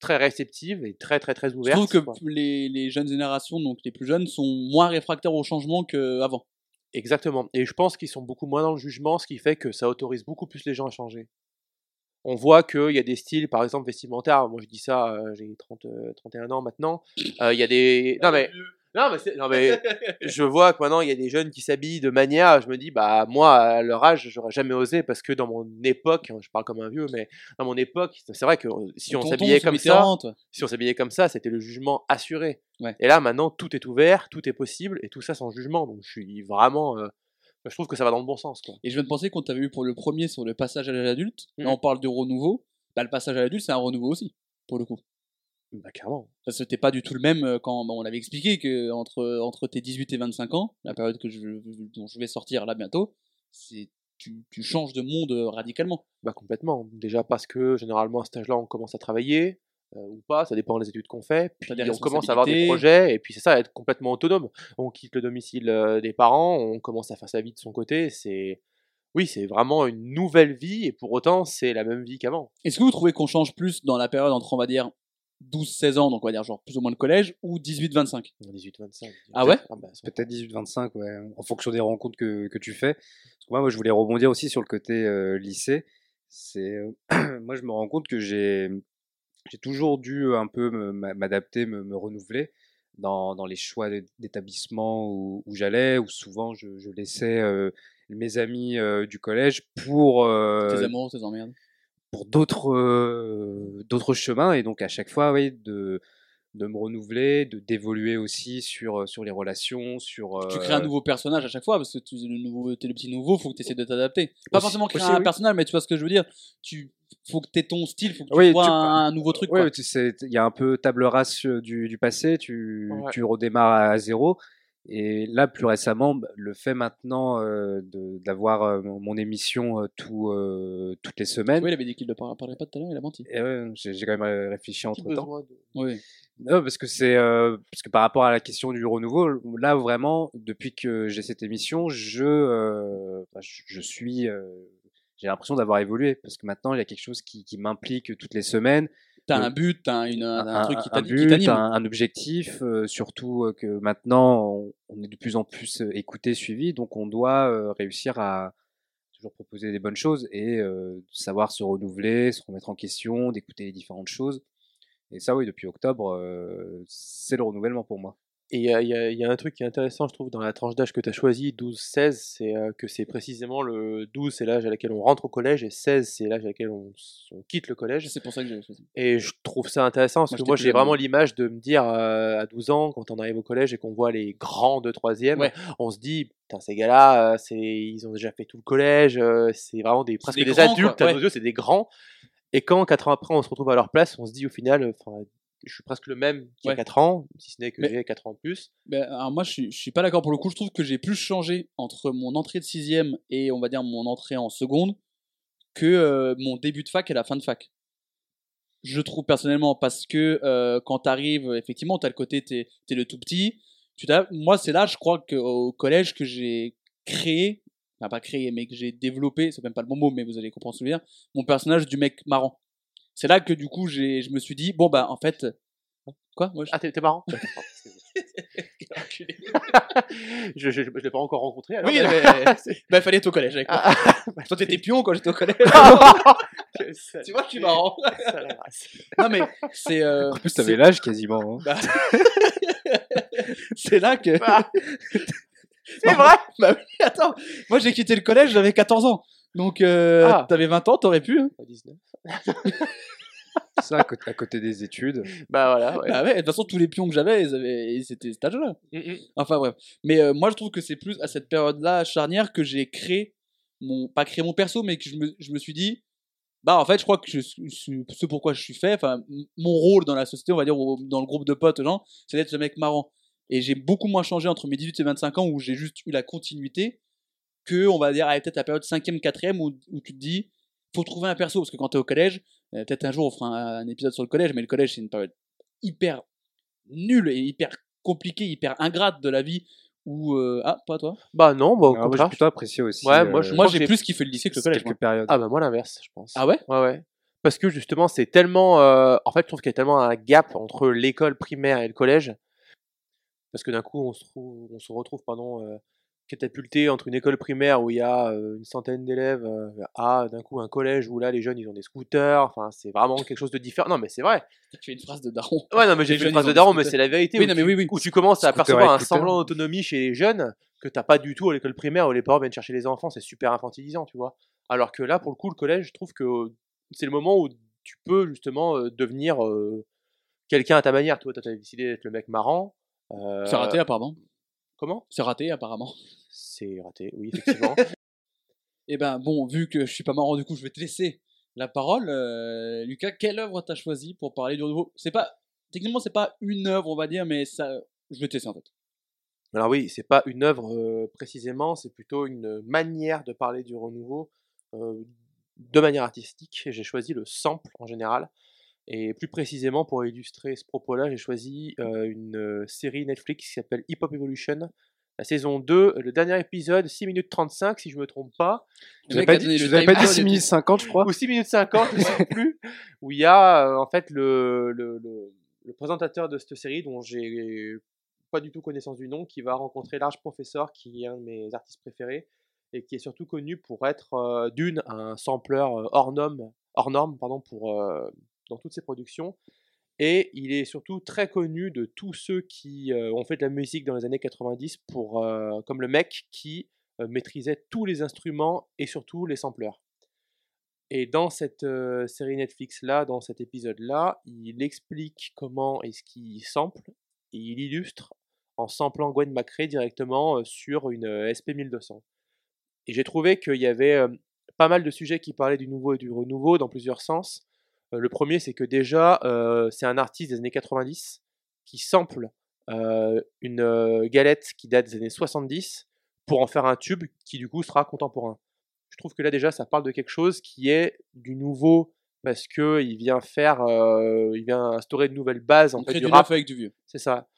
très réceptive et très, très, très Je ouverte. trouve que quoi. les, les jeunes générations, donc les plus jeunes, sont moins réfractaires au changement qu'avant. Exactement. Et je pense qu'ils sont beaucoup moins dans le jugement, ce qui fait que ça autorise beaucoup plus les gens à changer. On voit qu'il y a des styles, par exemple, vestimentaires. Moi, je dis ça, j'ai 30, euh, 31 ans maintenant. Euh, Il y a des. Non, mais. Non, mais, c'est- non, mais je vois que maintenant, il y a des jeunes qui s'habillent de manière. Je me dis, bah, moi, à leur âge, j'aurais jamais osé parce que dans mon époque, hein, je parle comme un vieux, mais dans mon époque, c'est vrai que euh, si on s'habillait comme ça si on s'habillait comme ça, c'était le jugement assuré. Ouais. Et là, maintenant, tout est ouvert, tout est possible, et tout ça sans jugement. Donc, je suis vraiment. euh, je trouve que ça va dans le bon sens. Quoi. Et je viens de penser qu'on t'avait eu pour le premier sur le passage à l'âge adulte. Là, on parle de renouveau. Bah, le passage à l'adulte, c'est un renouveau aussi, pour le coup. Bah, clairement. Que t'es pas du tout le même euh, quand bah, on avait expliqué que entre, entre tes 18 et 25 ans, la période que je, dont je vais sortir là bientôt, c'est tu, tu changes de monde euh, radicalement. Bah complètement. Déjà parce que généralement à cet âge-là, on commence à travailler euh, ou pas, ça dépend des études qu'on fait. Puis on commence à avoir des projets et puis c'est ça, être complètement autonome. On quitte le domicile des parents, on commence à faire sa vie de son côté. C'est oui, c'est vraiment une nouvelle vie et pour autant c'est la même vie qu'avant. Est-ce que vous trouvez qu'on change plus dans la période entre, on va dire, 12-16 ans, donc on va dire genre plus ou moins le collège, ou 18-25 18-25. Ah ouais? Bah, sans- Peut-être 18-25, ouais, en fonction des rencontres que, que tu fais. Parce que moi, moi, je voulais rebondir aussi sur le côté euh, lycée. C'est, euh, moi, je me rends compte que j'ai, j'ai toujours dû un peu m'adapter, me, me renouveler dans, dans les choix d'é- d'établissement où, où j'allais, où souvent je, je laissais euh, mes amis euh, du collège pour euh, Tes amours, tes emmerdes pour d'autres euh, d'autres chemins et donc à chaque fois oui de de me renouveler de d'évoluer aussi sur sur les relations sur Tu crées un nouveau personnage à chaque fois, parce que tu es le, nouveau, t'es le petit nouveau, faut que tu essaies de t'adapter. Pas Aussi- forcément créer aussi, un oui. personnage, mais tu vois ce que je veux dire. Tu faut que tu ton style, faut que tu Oui, vois tu- un, nouveau truc. sais, il y a un peu table rase du, du passé, tu, Ouais. tu redémarres à zéro. Et là, plus récemment, bah, le fait maintenant euh, d'avoir euh, mon émission euh, tout, euh, toutes les semaines, Oui, il avait dit qu'il ne par- parlerait pas tout à l'heure, il a menti. et ouais, j'ai quand même réfléchi entre temps. de- Oui. Non, parce que c'est euh, parce que par rapport à la question du renouveau, là vraiment, depuis que j'ai cette émission, je euh, bah, je, je suis, euh, j'ai l'impression d'avoir évolué parce que maintenant il y a quelque chose qui, qui m'implique toutes les semaines, T'as Oui. un but, une, un, un truc qui t'anime. un, un objectif, euh, surtout euh, que maintenant on, on est de plus en plus euh, écouté, suivi, donc on doit euh, réussir à toujours proposer des bonnes choses et euh, savoir se renouveler, se remettre en question, d'écouter les différentes choses. Et ça, oui, depuis octobre, euh, c'est le renouvellement pour moi. Et il y a, y y un truc qui est intéressant, je trouve, dans la tranche d'âge que tu as choisi, 12-16, c'est euh, que c'est précisément le 12, c'est l'âge à laquelle on rentre au collège, et 16, c'est l'âge à laquelle on, quitte le collège. C'est pour ça que j'ai choisi. Et je trouve ça intéressant, parce Moi, que moi j'ai vraiment l'image de me dire euh, à 12 ans, quand on arrive au collège et qu'on voit les grands de 3 Ouais. on se dit, putain, ces gars-là, euh, ils ont déjà fait tout le collège, c'est vraiment des, presque des des, grands, adultes à nos yeux, c'est des grands. Et quand 4 ans après on se retrouve à leur place, on se dit au final, je suis presque le même qu'il y a Ouais. 4 ans, si ce n'est que j'ai 4 ans de plus. Ben, alors moi, je suis, je suis pas d'accord pour le coup. Je trouve que j'ai plus changé entre mon entrée de sixième et on va dire mon entrée en seconde que euh, mon début de fac et la fin de fac. Je trouve personnellement parce que euh, quand t'arrives, effectivement, t'as le côté t'es es le tout petit. Tu moi, c'est là, je crois qu'au collège que j'ai créé, enfin pas créé, mais que j'ai développé, c'est même pas le bon mot, mais vous allez comprendre ce que je veux dire, mon personnage du mec marrant. C'est là que du coup, j'ai, je me suis dit, bon bah en fait, quoi, moi, je- Ah, t'es t'es marrant Je, je, je, je l'ai pas encore rencontré. Alors, Oui, mais- mais bah, fallait être au collège avec moi. Ah, Toi, t'étais pion quand j'étais au collège. tu vois, je suis marrant. non, mais c'est euh, En plus, c'est- t'avais l'âge quasiment. hein. c'est là que. C'est vrai Bah oui, attends. Moi, j'ai quitté le collège, j'avais 14 ans. Donc, euh, Ah. t'avais 20 ans, t'aurais pu. hein. Pas 19. Ça, à côté, à côté des études. Bah voilà, ouais. Bah ouais, de toute façon, tous les pions que j'avais, ils avaient... ils- c'était cet âge-là. Mm, mm. Enfin, bref. Mais euh, moi, je trouve que c'est plus à cette période-là, charnière, que j'ai créé mon. Pas créé mon perso, mais que je me, je me suis dit. Bah, en fait, je crois que je suis suis- ce pourquoi je suis fait, enfin, m- mon rôle dans la société, on va dire, ou dans le groupe de potes, genre, c'est d'être ce mec marrant. Et j'ai beaucoup moins changé entre mes 18 et 25 ans où j'ai juste eu la continuité que, on va dire, à peut-être la période 5e, 4e où, où tu te dis, faut trouver un perso. Parce que quand t'es au collège, euh, peut-être un jour on fera un, un épisode sur le collège, mais le collège c'est une période hyper nulle et hyper compliquée, hyper ingrate de la vie où. euh, Ah, pas toi Bah non, bah au moi, j'ai contraire. plutôt apprécié aussi. Ouais, moi, je- euh, Moi que j'ai j'ai- plus kiffé le lycée que le collège. quelques moi. périodes. Ah bah moi l'inverse, je pense. Ah ouais? Ouais, ouais. Parce que justement, c'est tellement. euh, En fait, je trouve qu'il y a tellement un gap entre l'école primaire et le collège. Parce que d'un coup, on se, trouve, on se retrouve pardon, euh, catapulté entre une école primaire où il y a euh, une centaine d'élèves euh, à d'un coup un collège où là, les jeunes, ils ont des scooters. Enfin, c'est vraiment quelque chose de différent. Non, mais c'est vrai. Tu fais une phrase de daron. Ouais, non, mais j'ai une phrase de daron, mais c'est la vérité. Oui, où non, tu- mais oui, oui. Où tu commences à apercevoir un semblant d'autonomie chez les jeunes que t'as pas du tout à l'école primaire où les parents viennent chercher les enfants. C'est super infantilisant, tu vois. Alors que là, pour le coup, le collège, je trouve que c'est le moment où tu peux justement euh, devenir euh, quelqu'un à ta manière. Toi, tu as décidé d'être le mec marrant. euh, C'est raté apparemment. Comment? C'est raté apparemment. C'est raté, oui, effectivement. Et ben bon, vu que je suis pas marrant du coup, je vais te laisser la parole. Euh, Lucas, quelle œuvre t'as choisi pour parler du renouveau C'est pas techniquement c'est pas une œuvre on va dire, mais ça, je vais te laisser en fait. Alors oui, c'est pas une œuvre euh, précisément, c'est plutôt une manière de parler du renouveau euh, de manière artistique. J'ai choisi le sample en général. Et plus précisément, pour illustrer ce propos-là, j'ai choisi euh, une euh, série Netflix qui s'appelle Hip Hop Evolution. La saison 2, le dernier épisode, 6 minutes 35, si je me trompe pas. Je vous dit, je vous avais pas dit et 6 tout. minutes 50, je crois. Ou 6 minutes 50, je sais plus. Où il y a, euh, en fait, le, le, le, le présentateur de cette série, dont j'ai pas du tout connaissance du nom, qui va rencontrer Large Professor, qui est un de mes artistes préférés, et qui est surtout connu pour être, euh, d'une, un sampleur euh, hors norme, hors norme pardon, pour, euh, dans toutes ses productions. Et il est surtout très connu de tous ceux qui euh, ont fait de la musique dans les années 90 pour, euh, comme le mec qui euh, maîtrisait tous les instruments et surtout les sampleurs. Et dans cette série Netflix-là, dans cet épisode-là, il explique comment est-ce qu'il sample et il illustre en samplant Gwen McRae directement sur une euh, SP1200. Et j'ai trouvé qu'il y avait pas mal de sujets qui parlaient du nouveau et du renouveau dans plusieurs sens. Euh, le premier, c'est que déjà, euh, c'est un artiste des années 90 qui sample euh, une galette qui date des années 70 pour en faire un tube qui du coup sera contemporain. Je trouve que là déjà, ça parle de quelque chose qui est du nouveau parce que il vient faire, euh, il vient instaurer de nouvelles bases en On fait du du rap. avec du vieux. C'est ça.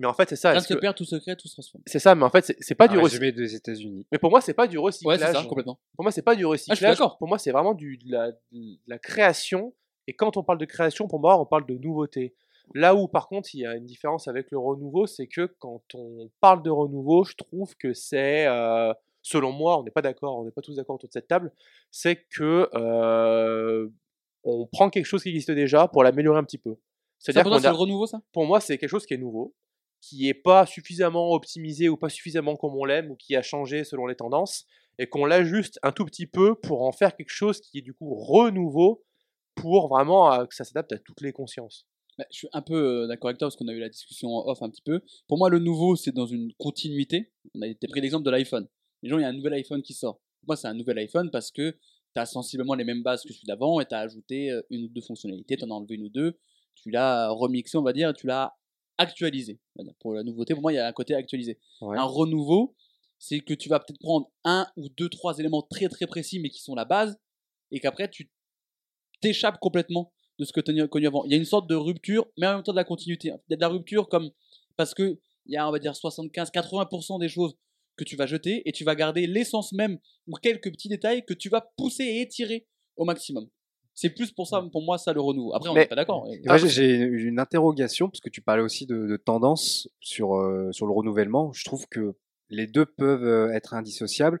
Mais en fait, c'est ça. Rien se que- perd, tout secret, tout se transforme. C'est ça, mais en fait, c'est- pas du Un recyclage. résumé des États-Unis. Mais pour moi, c'est pas du Ouais, recyclage. c'est ça, complètement. Pour moi, c'est pas du recyclage. d'accord. Pour moi, c'est vraiment du, de, la, de la création. Et quand on parle de création, pour moi, on parle de nouveauté. Là où, par contre, il y a une différence avec le renouveau, c'est que quand on parle de renouveau, je trouve que c'est, euh, selon moi, on n'est pas d'accord, on n'est pas tous d'accord autour de cette table, c'est que euh, on prend quelque chose qui existe déjà pour l'améliorer un petit peu. C'est-à-dire le renouveau, ça? pour moi, c'est quelque chose qui est nouveau, qui est pas suffisamment optimisé ou pas suffisamment comme on l'aime ou qui a changé selon les tendances et qu'on l'ajuste un tout petit peu pour en faire quelque chose qui est du coup renouveau pour vraiment euh, que ça s'adapte à toutes les consciences. Bah, je suis un peu euh, d'accord avec toi parce qu'on a eu la discussion off un petit peu. Pour moi, le nouveau, c'est dans une continuité. On a été pris l'exemple de l'iPhone. Les gens, il y a un nouvel iPhone qui sort. Moi, c'est un nouvel iPhone parce que tu as sensiblement les mêmes bases que celui d'avant et tu as ajouté euh, une ou deux fonctionnalités, tu en as enlevé une ou deux, tu l'as remixé, on va dire, tu l'as actualisé. Pour la nouveauté, pour moi, il y a un côté actualisé. Ouais. Un renouveau, c'est que tu vas peut-être prendre un ou deux, trois éléments très très précis mais qui sont la base et qu'après tu t'échappes complètement de ce que tu as connu avant. Il y a une sorte de rupture, mais en même temps de la continuité. Il y a de la rupture comme parce que il y a on va dire 75-80% des choses que tu vas jeter et tu vas garder l'essence même ou quelques petits détails que tu vas pousser et étirer au maximum. C'est plus pour ça, pour moi, ça le renouveau. Après, on n'est pas d'accord. J'ai- une interrogation, parce que tu parlais aussi de, de tendance sur, euh, sur le renouvellement. Je trouve que les deux peuvent euh, être indissociables,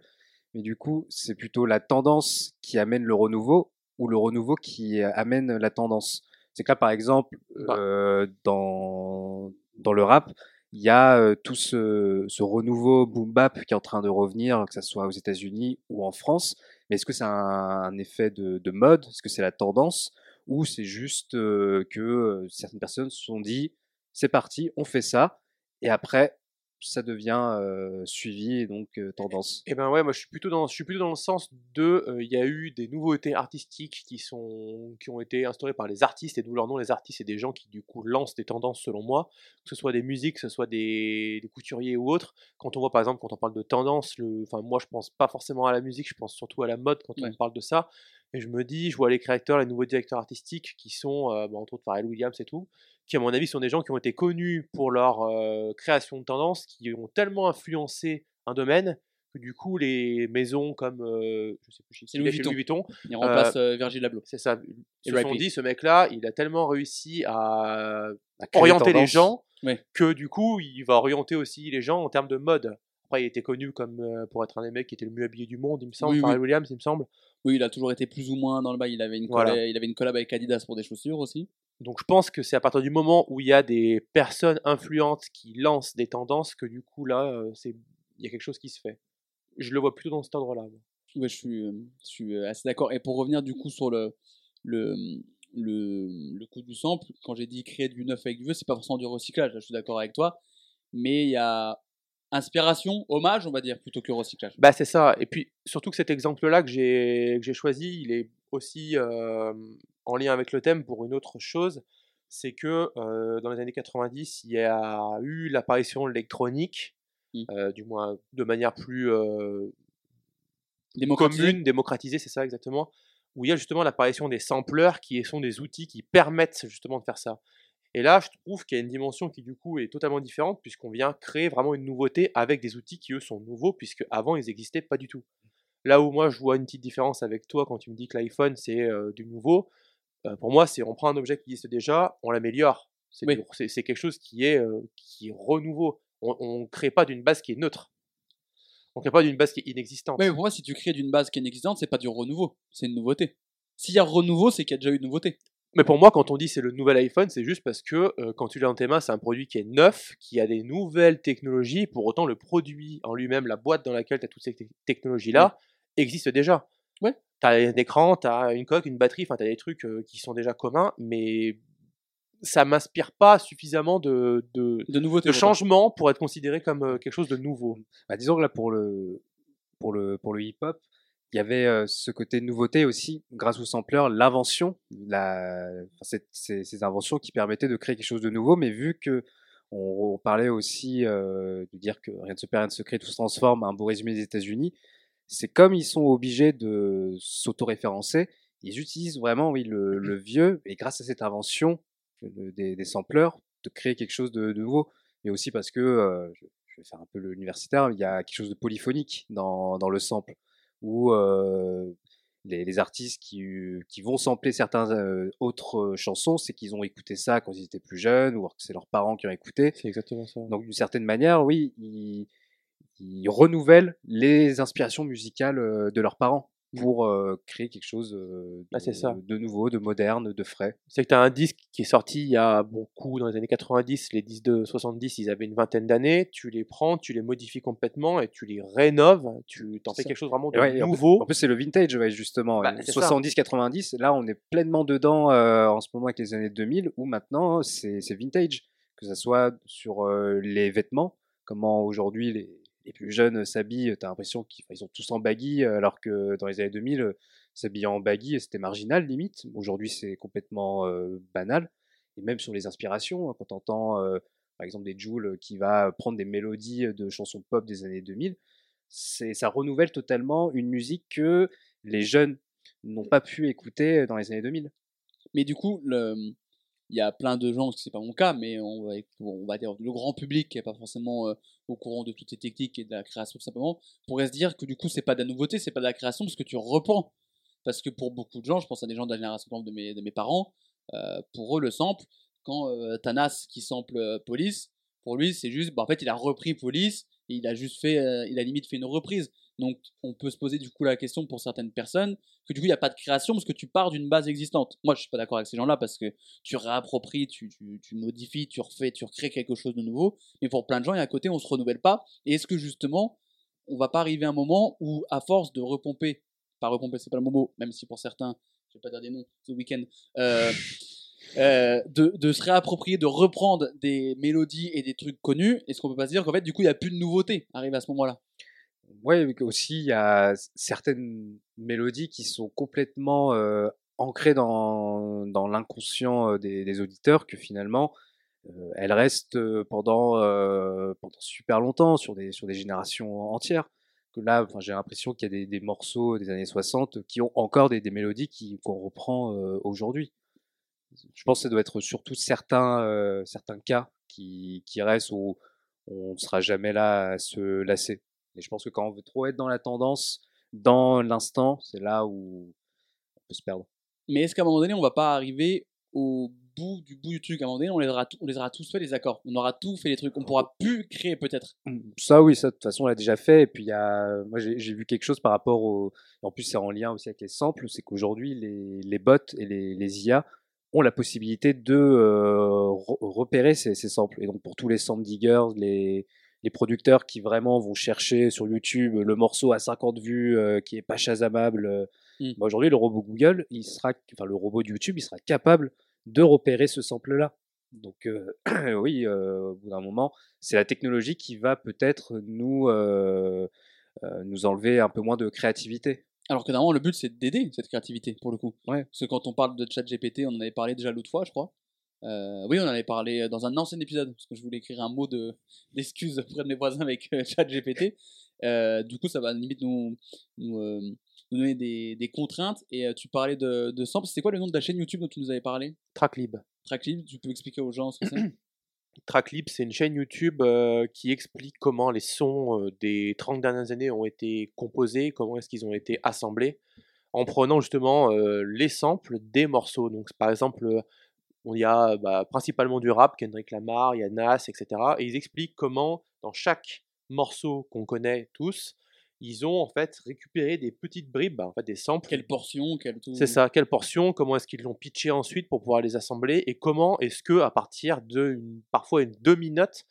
mais du coup, c'est plutôt la tendance qui amène le renouveau ou le renouveau qui euh, amène la tendance. C'est que là, par exemple, Bah. euh, dans, dans le rap, il y a euh, tout ce, ce renouveau boom bap qui est en train de revenir, que ce soit aux États-Unis ou en France. Mais est-ce que c'est un, effet de, de mode? Est-ce que c'est la tendance? Ou c'est juste euh, que euh, certaines personnes se sont dit c'est parti, on fait ça, et après ça devient euh, suivi et donc euh, tendance. Et ben ouais, moi je suis plutôt dans, je suis plutôt dans le sens de, euh, il y a eu des nouveautés artistiques qui sont, qui ont été instaurées par les artistes et d'où leur nom, les artistes, c'est des gens qui du coup lancent des tendances selon moi, que ce soit des musiques, que ce soit des, des couturiers ou autres. Quand on voit par exemple, quand on parle de tendance, le, enfin moi je pense pas forcément à la musique, je pense surtout à la mode quand Ouais. on parle de ça. Et je me dis, je vois les créateurs, les nouveaux directeurs artistiques qui sont, euh, bah, entre autres Pharrell Williams et tout, qui à mon avis sont des gens qui ont été connus pour leur euh, création de tendance, qui ont tellement influencé un domaine que du coup les maisons comme euh, je sais plus chez C'est qui, Louis Vuitton. Vuitton, Il remplace euh, Virgil Abloh. c'est ça, Et se sont dit ce mec-là, il a tellement réussi à orienter les gens que du coup il va orienter aussi les gens en termes de mode. Après il était connu comme euh, pour être un des mecs qui était le mieux habillé du monde, il me semble, Oui, oui. Pharrell Williams, il me semble. Oui, il a toujours été plus ou moins dans le bail. Il avait une, Voilà. collab, il avait une collab avec Adidas pour des chaussures aussi. Donc je pense que c'est à partir du moment où il y a des personnes influentes qui lancent des tendances que du coup là, euh, c'est il y a quelque chose qui se fait. Je le vois plutôt dans cet ordre-là. Ouais, je suis, euh, je suis assez d'accord. Et pour revenir du coup sur le, le, le, le coup du sample, quand j'ai dit créer du neuf avec du vieux, c'est pas forcément du recyclage, là, je suis d'accord avec toi. Mais il y a inspiration, hommage, on va dire, plutôt que recyclage. Bah c'est ça. Et puis surtout que cet exemple-là que j'ai choisi, il est aussi euh, en lien avec le thème pour une autre chose. c'est que euh, dans les années 90, il y a eu l'apparition de l'électronique, Mm. euh, du moins de manière plus commune, démocratisée, c'est ça exactement, où il y a justement l'apparition des sampleurs qui sont des outils qui permettent justement de faire ça. Et là, je trouve qu'il y a une dimension qui du coup est totalement différente puisqu'on vient créer vraiment une nouveauté avec des outils qui eux sont nouveaux puisque avant ils n'existaient pas du tout. Là où moi je vois une petite différence avec toi quand tu me dis que l'iPhone c'est euh, du nouveau, euh, pour moi c'est on prend un objet qui existe déjà, on l'améliore. C'est Oui. quelque chose qui est, euh, qui est renouveau. On ne crée pas d'une base qui est neutre. On ne crée pas d'une base qui est inexistante. Mais pour moi, si tu crées d'une base qui est inexistante, c'est pas du renouveau, c'est une nouveauté. S'il y a renouveau, c'est qu'il y a déjà eu une nouveauté. Mais pour moi, quand on dit c'est le nouvel iPhone, c'est juste parce que euh, quand tu l'as dans tes mains, c'est un produit qui est neuf, qui a des nouvelles technologies. Pour autant, le produit en lui-même, la boîte dans laquelle tu as toutes ces te- technologies-là, existe déjà. Ouais. Tu as un écran, tu as une coque, une batterie, enfin, tu as des trucs euh, qui sont déjà communs, mais ça m'inspire pas suffisamment de, de, De nouveauté. de pour toi. changement pour être considéré comme euh, quelque chose de nouveau. Bah, disons que là, pour le, pour le, pour le hip-hop, il y avait ce côté nouveauté aussi, grâce au sampler, l'invention, ces, inventions qui permettaient de créer quelque chose de nouveau, mais vu que on, parlait aussi de dire que rien ne se perd, rien ne se crée, tout se transforme, un beau résumé des États-Unis, c'est comme ils sont obligés de s'autoréférencer, ils utilisent vraiment oui, le, vieux, et grâce à cette invention des, des sampleurs, de créer quelque chose de, nouveau, mais aussi parce que, je, vais faire un peu l'universitaire, il y a quelque chose de polyphonique dans le sample, où euh, les, les artistes qui, qui vont sampler certaines euh, autres chansons, c'est qu'ils ont écouté ça quand ils étaient plus jeunes, ou alors que c'est leurs parents qui ont écouté. C'est exactement ça. Donc d'une certaine manière, oui, ils, ils renouvellent les inspirations musicales de leurs parents pour euh, créer quelque chose euh, Ah, de, c'est ça. de nouveau, de moderne, de frais. c'est que tu as un disque qui est sorti il y a beaucoup dans les années 90, les disques de 70, ils avaient une vingtaine d'années, tu les prends, tu les modifies complètement et tu les rénoves, tu t'en fais quelque chose vraiment de ouais, nouveau. En plus, c'est le vintage, ouais, justement. Bah, euh, c'est ça. 70-90, là, on est pleinement dedans euh, en ce moment avec les années 2000, où maintenant, c'est vintage. Que ce soit sur les vêtements, comment aujourd'hui les, les plus jeunes s'habillent, tu as l'impression qu'ils sont tous en baggy, euh, alors que dans les années 2000, euh, s'habiller en baggy, c'était marginal limite. Aujourd'hui, c'est complètement euh, banal. Et même sur les inspirations, hein, quand on entend par exemple des Jules qui va prendre des mélodies de chansons pop des années 2000, c'est ça renouvelle totalement une musique que les jeunes n'ont pas pu écouter dans les années 2000. Mais du coup, le- il y a plein de gens, c'est pas mon cas, mais on va, dire le grand public qui n'est pas forcément euh, au courant de toutes ces techniques et de la création tout simplement, pourrait se dire que du coup c'est pas de la nouveauté, c'est pas de la création parce que tu reprends. Parce que pour beaucoup de gens, je pense à des gens de la génération de mes, parents, euh, pour eux le sample, quand euh, qui sample euh, Police, pour lui c'est juste, bah, en fait il a repris Police il a juste fait, il a limite fait une reprise. Donc on peut se poser du coup la question pour certaines personnes que du coup il n'y a pas de création parce que tu pars d'une base existante. Moi je suis pas d'accord avec ces gens-là parce que tu réappropries, tu, tu, tu modifies, tu refais, tu recrées quelque chose de nouveau. Mais pour plein de gens, il y a un côté on se renouvelle pas. Et est-ce que justement on va pas arriver à un moment où à force de repomper, pas repomper c'est pas le mot, même si pour certains, je vais pas dire des noms, ce week-end, euh, euh, de, de se réapproprier, de reprendre des mélodies et des trucs connus, est-ce qu'on peut pas se dire qu'en fait du coup il n'y a plus de nouveauté arrive à ce moment-là? Ouais, aussi il y a certaines mélodies qui sont complètement euh, ancrées dans, dans l'inconscient des, des auditeurs que finalement elles restent pendant, euh, pendant super longtemps sur des, sur des générations entières. Que là, enfin, j'ai l'impression qu'il y a des, des morceaux des années 60 qui ont encore des, des mélodies qu'on reprend euh, aujourd'hui. Je pense que ça doit être surtout certains, certains cas qui, qui restent où on ne sera jamais là à se lasser. Et je pense que quand on veut trop être dans la tendance, dans l'instant, c'est là où on peut se perdre. Mais est-ce qu'à un moment donné, on va pas arriver au bout du bout du truc? À un moment donné, on les aura, tout- on les aura tous fait les accords. On aura tout fait les trucs. On pourra plus créer peut-être. Ça, oui, ça, de toute façon, on l'a déjà fait. Et puis, il y a, moi, j'ai vu quelque chose par rapport au. En plus, c'est en lien aussi avec les samples. C'est qu'aujourd'hui, les, les bots et les, les IA ont la possibilité de euh, re- repérer ces, ces samples. Et donc, pour tous les sample diggers, les, les producteurs qui vraiment vont chercher sur YouTube le morceau à 50 vues euh, qui est pas shazamable, euh, Mm. bah, aujourd'hui, le robot Google, il sera, enfin, le robot de YouTube, il sera capable de repérer ce sample-là. Donc, euh, oui, euh, au bout d'un moment, c'est la technologie qui va peut-être nous, nous enlever un peu moins de créativité. Alors que normalement, le but, c'est d'aider cette créativité, pour le coup. Ouais. Parce que quand on parle de chat GPT, on en avait parlé déjà l'autre fois, je crois. Euh, oui, on en avait parlé dans un ancien épisode, parce que je voulais écrire un mot de d'excuse auprès de mes voisins avec euh, ChatGPT. Euh, du coup, ça va limite nous, nous, euh, nous donner des, des contraintes. Et euh, tu parlais de, de samples. C'est quoi le nom de la chaîne YouTube dont tu nous avais parlé? Tracklib. Tracklib, tu peux expliquer aux gens ce que c'est? Tracklib, c'est une chaîne YouTube euh, qui explique comment les sons euh, des 30 dernières années ont été composés, comment est-ce qu'ils ont été assemblés, en prenant justement euh, les samples des morceaux. Donc par exemple, il y a bah, principalement du rap, Kendrick Lamar, il y a Nas, etc. Et ils expliquent comment dans chaque morceau qu'on connaît tous, ils ont en fait récupéré des petites bribes, bah, en fait des samples Quelle portion quelle tout... c'est ça, quelle portion, comment est-ce qu'ils l'ont pitché ensuite pour pouvoir les assembler, et comment est-ce que à partir de une- parfois une demi-note,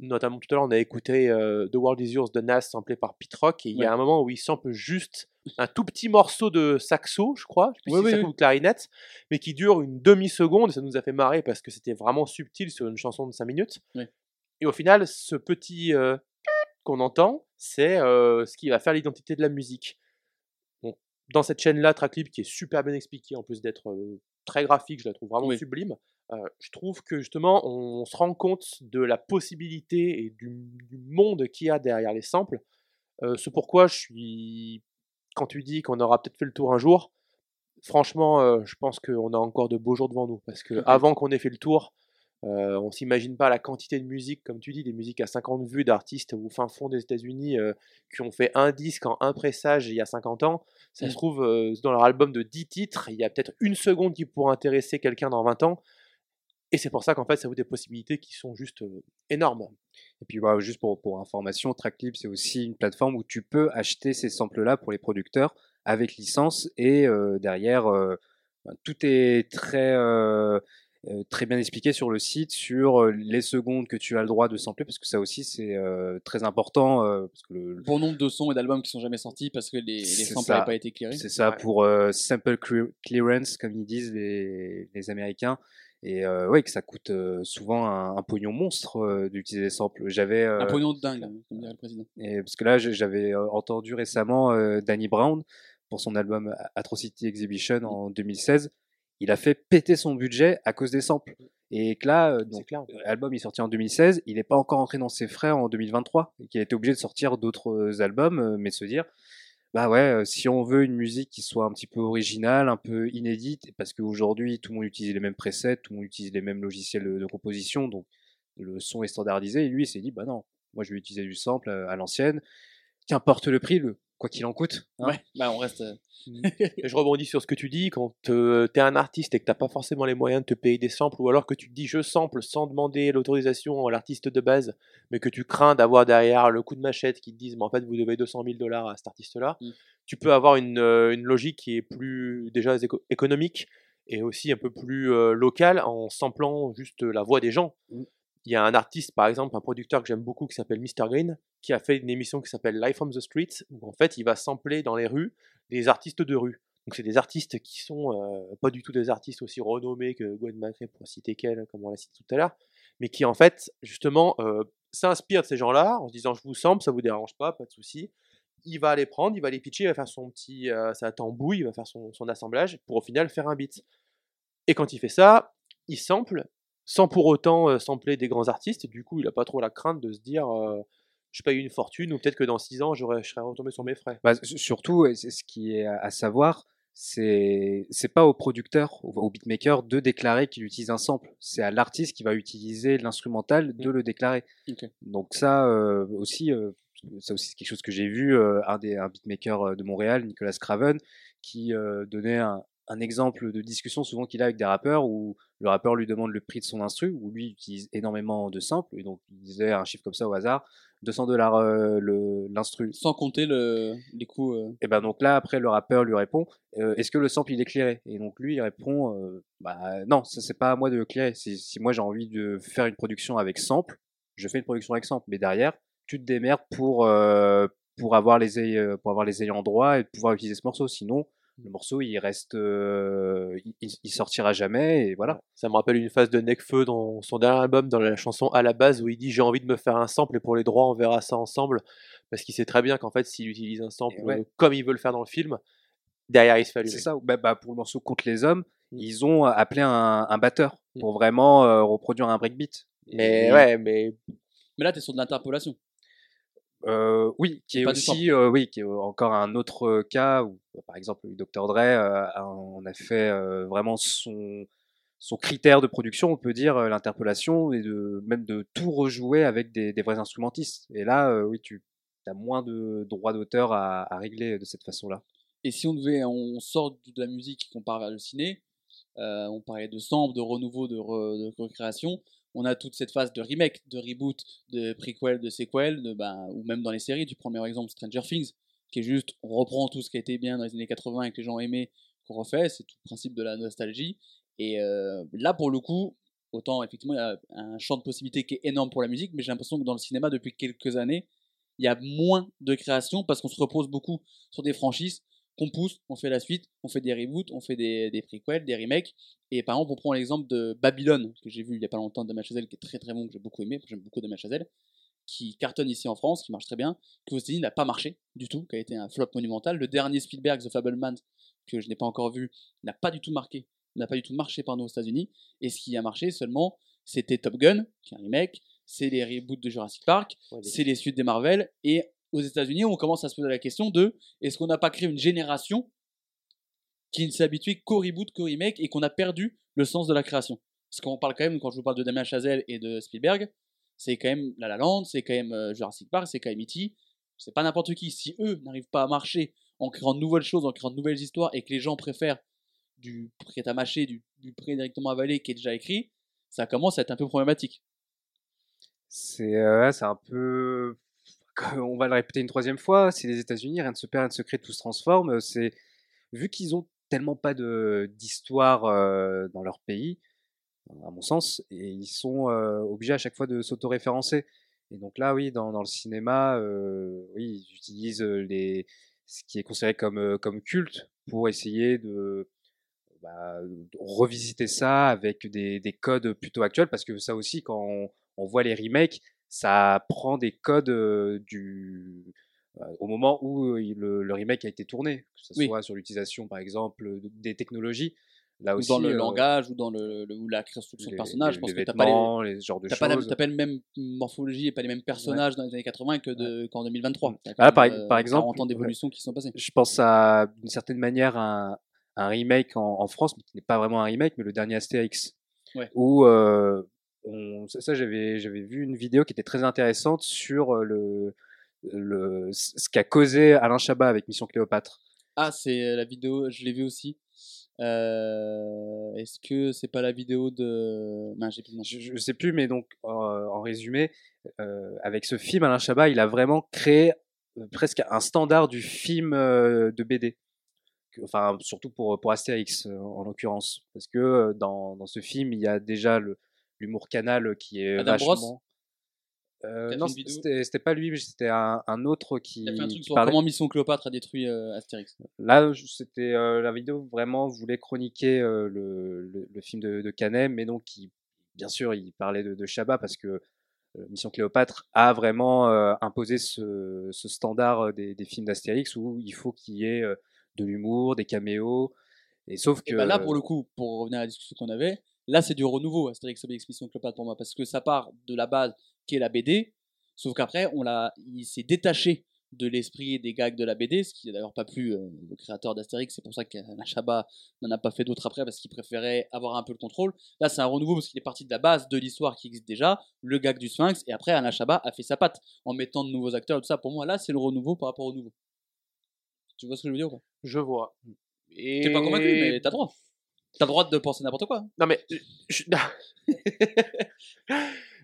notamment tout à l'heure on a écouté euh, The World Is Yours de Nas samplé par Pete Rock, et il y a un moment où il sample juste un tout petit morceau de saxo, je crois, je sais si oui, oui. ou clarinette, mais qui dure une demi-seconde, et ça nous a fait marrer parce que c'était vraiment subtil sur une chanson de 5 minutes. Et au final, ce petit euh, qu'on entend, c'est euh, ce qui va faire l'identité de la musique. Dans cette chaîne-là, Tracklib, qui est super bien expliquée, en plus d'être très graphique, je la trouve vraiment sublime, euh, je trouve que justement, on, se rend compte de la possibilité et du, du monde qu'il y a derrière les samples. Euh, c'est pourquoi je suis. Quand tu dis qu'on aura peut-être fait le tour un jour, franchement, euh, je pense qu'on a encore de beaux jours devant nous. Parce que Ok. avant qu'on ait fait le tour, on s'imagine pas la quantité de musique, comme tu dis, des musiques à 50 vues d'artistes au fin fond des États-Unis qui ont fait un disque en un pressage il y a 50 ans. Ça se trouve, euh, dans leur album de 10 titres, il y a peut-être une seconde qui pourrait intéresser quelqu'un dans 20 ans. Et c'est pour ça qu'en fait, ça vous des possibilités qui sont juste euh, énormes. Et puis voilà, juste pour, pour information, Tracklib, c'est aussi une plateforme où tu peux acheter ces samples-là pour les producteurs avec licence et euh, derrière, euh, ben, tout est très, très bien expliqué sur le site sur les secondes que tu as le droit de sampler parce que ça aussi c'est euh, très important euh, parce que le, Le bon nombre de sons et d'albums qui sont jamais sortis parce que les, samples n'avaient pas été éclairés. C'est ça Ouais. pour euh, sample clear- clearance, comme ils disent les, les Américains. Et euh, ouais, que ça coûte euh, souvent un, un pognon monstre euh, d'utiliser des samples. J'avais euh, Un pognon de dingue, comme dirait le président. et parce que là, j'avais euh, entendu récemment euh, Danny Brown pour son album Atrocity Exhibition en 2016. Il a fait péter son budget à cause des samples. Et que là, euh, donc, l'album est sorti en 2016, il n'est pas encore entré dans ses frais en 2023, et qu'il a été obligé de sortir d'autres euh, albums, euh, mais se dire, bah ouais, si on veut une musique qui soit un petit peu originale, un peu inédite, parce qu'aujourd'hui tout le monde utilise les mêmes presets, tout le monde utilise les mêmes logiciels de, composition, donc le son est standardisé, et lui il s'est dit, bah non, moi je vais utiliser du sample euh, à l'ancienne, qu'importe le prix, le, quoi qu'il en coûte. hein. Ouais, bah on reste. euh, Et je rebondis sur ce que tu dis, quand tu es un artiste et que t'as pas forcément les moyens de te payer des samples, ou alors que tu te dis je sample sans demander l'autorisation à l'artiste de base, mais que tu crains d'avoir derrière le coup de machette qui te disent mais en fait vous devez 200 000 dollars à cet artiste-là, Mm. tu peux avoir une, euh, une logique qui est plus déjà éco- économique et aussi un peu plus euh, locale en samplant juste la voix des gens. Mm. Il y a un artiste, par exemple, un producteur que j'aime beaucoup qui s'appelle Mr. Green, qui a fait une émission qui s'appelle Life on the Street, où en fait il va sampler dans les rues des artistes de rue. Donc c'est des artistes qui sont euh, pas du tout des artistes aussi renommés que Gwen Macrae pour citer qu'elle, comme on l'a cité tout à l'heure, mais qui en fait justement euh, s'inspirent de ces gens-là en se disant je vous sample, ça vous dérange pas, pas de souci. Il va les prendre, il va les pitcher, il va faire son petit euh, sa tambouille, il va faire son, son assemblage pour au final faire un beat. Et quand il fait ça, il sample sans pour autant euh, sampler des grands artistes. Et du coup, il a pas trop la crainte de se dire euh, je paye une fortune ou peut-être que dans 6 ans, je serais retombé sur mes frais. Bah, surtout, ce qui est à savoir, c'est c'est pas au producteur, au, beatmaker de déclarer qu'il utilise un sample. C'est à l'artiste qui va utiliser l'instrumental de le déclarer. Donc ça euh, aussi, euh, ça aussi c'est quelque chose que j'ai vu. euh, un des un beatmaker de Montréal, Nicolas Craven, qui donnait un, un exemple de discussion souvent qu'il a avec des rappeurs où le rappeur lui demande le prix de son instru, où lui utilise énormément de samples et donc il disait un chiffre comme ça au hasard, 200 dollars euh, le l'instru. Sans compter le, les coûts. euh, Et ben donc là après le rappeur lui répond euh, est-ce que le sample il est clairé Et donc lui il répond euh, bah non ça c'est pas à moi de le clairer. Si, si moi j'ai envie de faire une production avec sample, je fais une production avec sample. Mais derrière tu te démerdes pour euh, pour avoir les pour avoir les ayants droit et pouvoir utiliser ce morceau. Sinon le morceau il reste euh, il- sortira jamais et voilà. Ça me rappelle une phase de Necfeu dans son dernier album, dans la chanson à la base, où il dit j'ai envie de me faire un sample et pour les droits on verra ça ensemble, parce qu'il sait très bien qu'en fait s'il utilise un sample ouais. euh, comme il veut le faire dans le film, Derrière, il se fait allumer. C'est ça. Bah, bah, pour le morceau Contre les hommes, Mm. ils ont appelé un, un batteur Mm. pour vraiment euh, reproduire un breakbeat. Mais Et- ouais, mais Mais là, t'es sur de l'interpolation. Euh, oui, qui est Pas aussi, euh, oui, qui est encore un autre euh, cas où, bah, par exemple, Dr Dre, euh, on a fait vraiment son son critère de production, on peut dire l'interpolation et de même de tout rejouer avec des, des vrais instrumentistes. Et là, oui, tu as moins de droits d'auteur à, à régler de cette façon-là. Et si on devait, on sort de la musique qu'on part vers le ciné, on parlait de sample, de renouveau, de, re- de recréation. On a toute cette phase de remake, de reboot, de prequel, de sequel, de, ben, ou même dans les séries. Tu prends le meilleur exemple Stranger Things, qui est juste, on reprend tout ce qui a été bien dans les années 80 et que les gens aimaient, qu'on refait. C'est tout le principe de la nostalgie. Et euh, là, pour le coup, autant effectivement, il y a un champ de possibilités qui est énorme pour la musique, mais j'ai l'impression que dans le cinéma, depuis quelques années, il y a moins de création parce qu'on se repose beaucoup sur des franchises qu'on pousse, on fait la suite, on fait des reboots, on fait des, des prequels, des remakes. Et par exemple, on prend l'exemple de Babylone, que j'ai vu il y a pas longtemps de Chazelle, qui est très très bon, que j'ai beaucoup aimé, j'aime beaucoup Damien Chazelle, qui cartonne ici en France, qui marche très bien, qui aux États-Unis n'a pas marché du tout, qui a été un flop monumental. Le dernier Spielberg, The Fableman, que je n'ai pas encore vu, n'a pas du tout marqué, n'a pas du tout marché par nous aux États-Unis. Et ce qui a marché seulement, c'était Top Gun, qui est un remake, c'est les reboots de Jurassic Park, Ouais, c'est les suites des Marvel. Et aux États-Unis, on commence à se poser la question de est-ce qu'on n'a pas créé une génération qui ne s'est habituée qu'au reboot, qu'au remake et qu'on a perdu le sens de la création? Parce qu'on parle quand même, quand je vous parle de Damien Chazelle et de Spielberg, c'est quand même La La Land, c'est quand même euh, Jurassic Park, c'est quand même E.T. C'est pas n'importe qui. Si eux n'arrivent pas à marcher en créant de nouvelles choses, en créant de nouvelles histoires et que les gens préfèrent du prêt à mâcher, du, prêt directement avalé qui est déjà écrit, ça commence à être un peu problématique. C'est euh, un peu. On va le répéter une troisième fois. C'est les États-Unis, rien ne se perd, rien ne se crée, tout se transforme. C'est vu qu'ils ont tellement pas d'histoire euh, dans leur pays, à mon sens, et ils sont euh, obligés à chaque fois de s'autoréférencer. Et donc là, oui, dans, dans le cinéma, euh, oui, ils utilisent les ce qui est considéré comme euh, comme culte pour essayer de bah, revisiter ça avec des, des codes plutôt actuels parce que ça aussi quand on voit les remakes ça prend des codes du euh, au moment où le, le remake a été tourné que ce Oui. soit sur l'utilisation par exemple de- des technologies là Ou aussi dans le euh, langage, ou dans le, le- ou la construction de les, personnage. les- Je pense les que t'as pas les, les genres de pas, choses t'as pas le même morphologie et pas les mêmes personnages dans les années 80 que de, qu'en 2023. T'as quand Ah, par- euh, par exemple, 40 ans d'évolution qui sont passés. je pense à d'une certaine manière un, un remake en, en France, mais qui n'est pas vraiment un remake, mais le dernier Astérix. Ouais. Où euh, on, ça, j'avais j'avais vu une vidéo qui était très intéressante sur euh, le, le ce qu'a causé Alain Chabat avec Mission Cléopâtre. Ah, c'est la vidéo, je l'ai vu aussi. Euh, est-ce que c'est pas la vidéo de. Non, plus. Je, je sais plus, mais donc euh, en résumé, euh, avec ce film, Alain Chabat, il a vraiment créé presque un standard du film de BD. Enfin, surtout pour, pour Astérix en l'occurrence, parce que dans, dans ce film, il y a déjà le- l'humour canal qui est Adam Bross vachement. Euh, non, c'était pas lui, mais c'était un, un autre qui, Il a fait un truc sur parlait. comment Mission Cléopâtre a détruit euh, Astérix. Là, c'était euh, la vidéo vraiment voulait chroniquer le, le, le film de, de Canet, mais donc qui, bien sûr, il parlait de, de Chabat parce que Mission Cléopâtre a vraiment imposé ce, ce standard des, des films d'Astérix où il faut qu'il y ait de l'humour, des caméos, et sauf que Et bah là, pour le coup, pour revenir à la discussion qu'on avait, là c'est du renouveau Astérix Obélix Mission Cléopâtre pour moi parce que ça part de la base qui est la BD, sauf qu'après on l'a, il s'est détaché de l'esprit et des gags de la BD, ce qui n'a d'ailleurs pas plu euh, le créateur d'Astérix, c'est pour ça qu'Alain Chabat n'en a pas fait d'autres après parce qu'il préférait avoir un peu le contrôle. Là c'est un renouveau parce qu'il est parti de la base de l'histoire qui existe déjà, le gag du Sphinx, et après Alain Chabat a fait sa patte en mettant de nouveaux acteurs et tout ça. Pour moi là c'est le renouveau par rapport au nouveau. Tu vois ce que je veux dire ou pas? Je vois. Et... T'es pas convaincu, mais t'as droit. T'as le droit de penser n'importe quoi. Non mais je-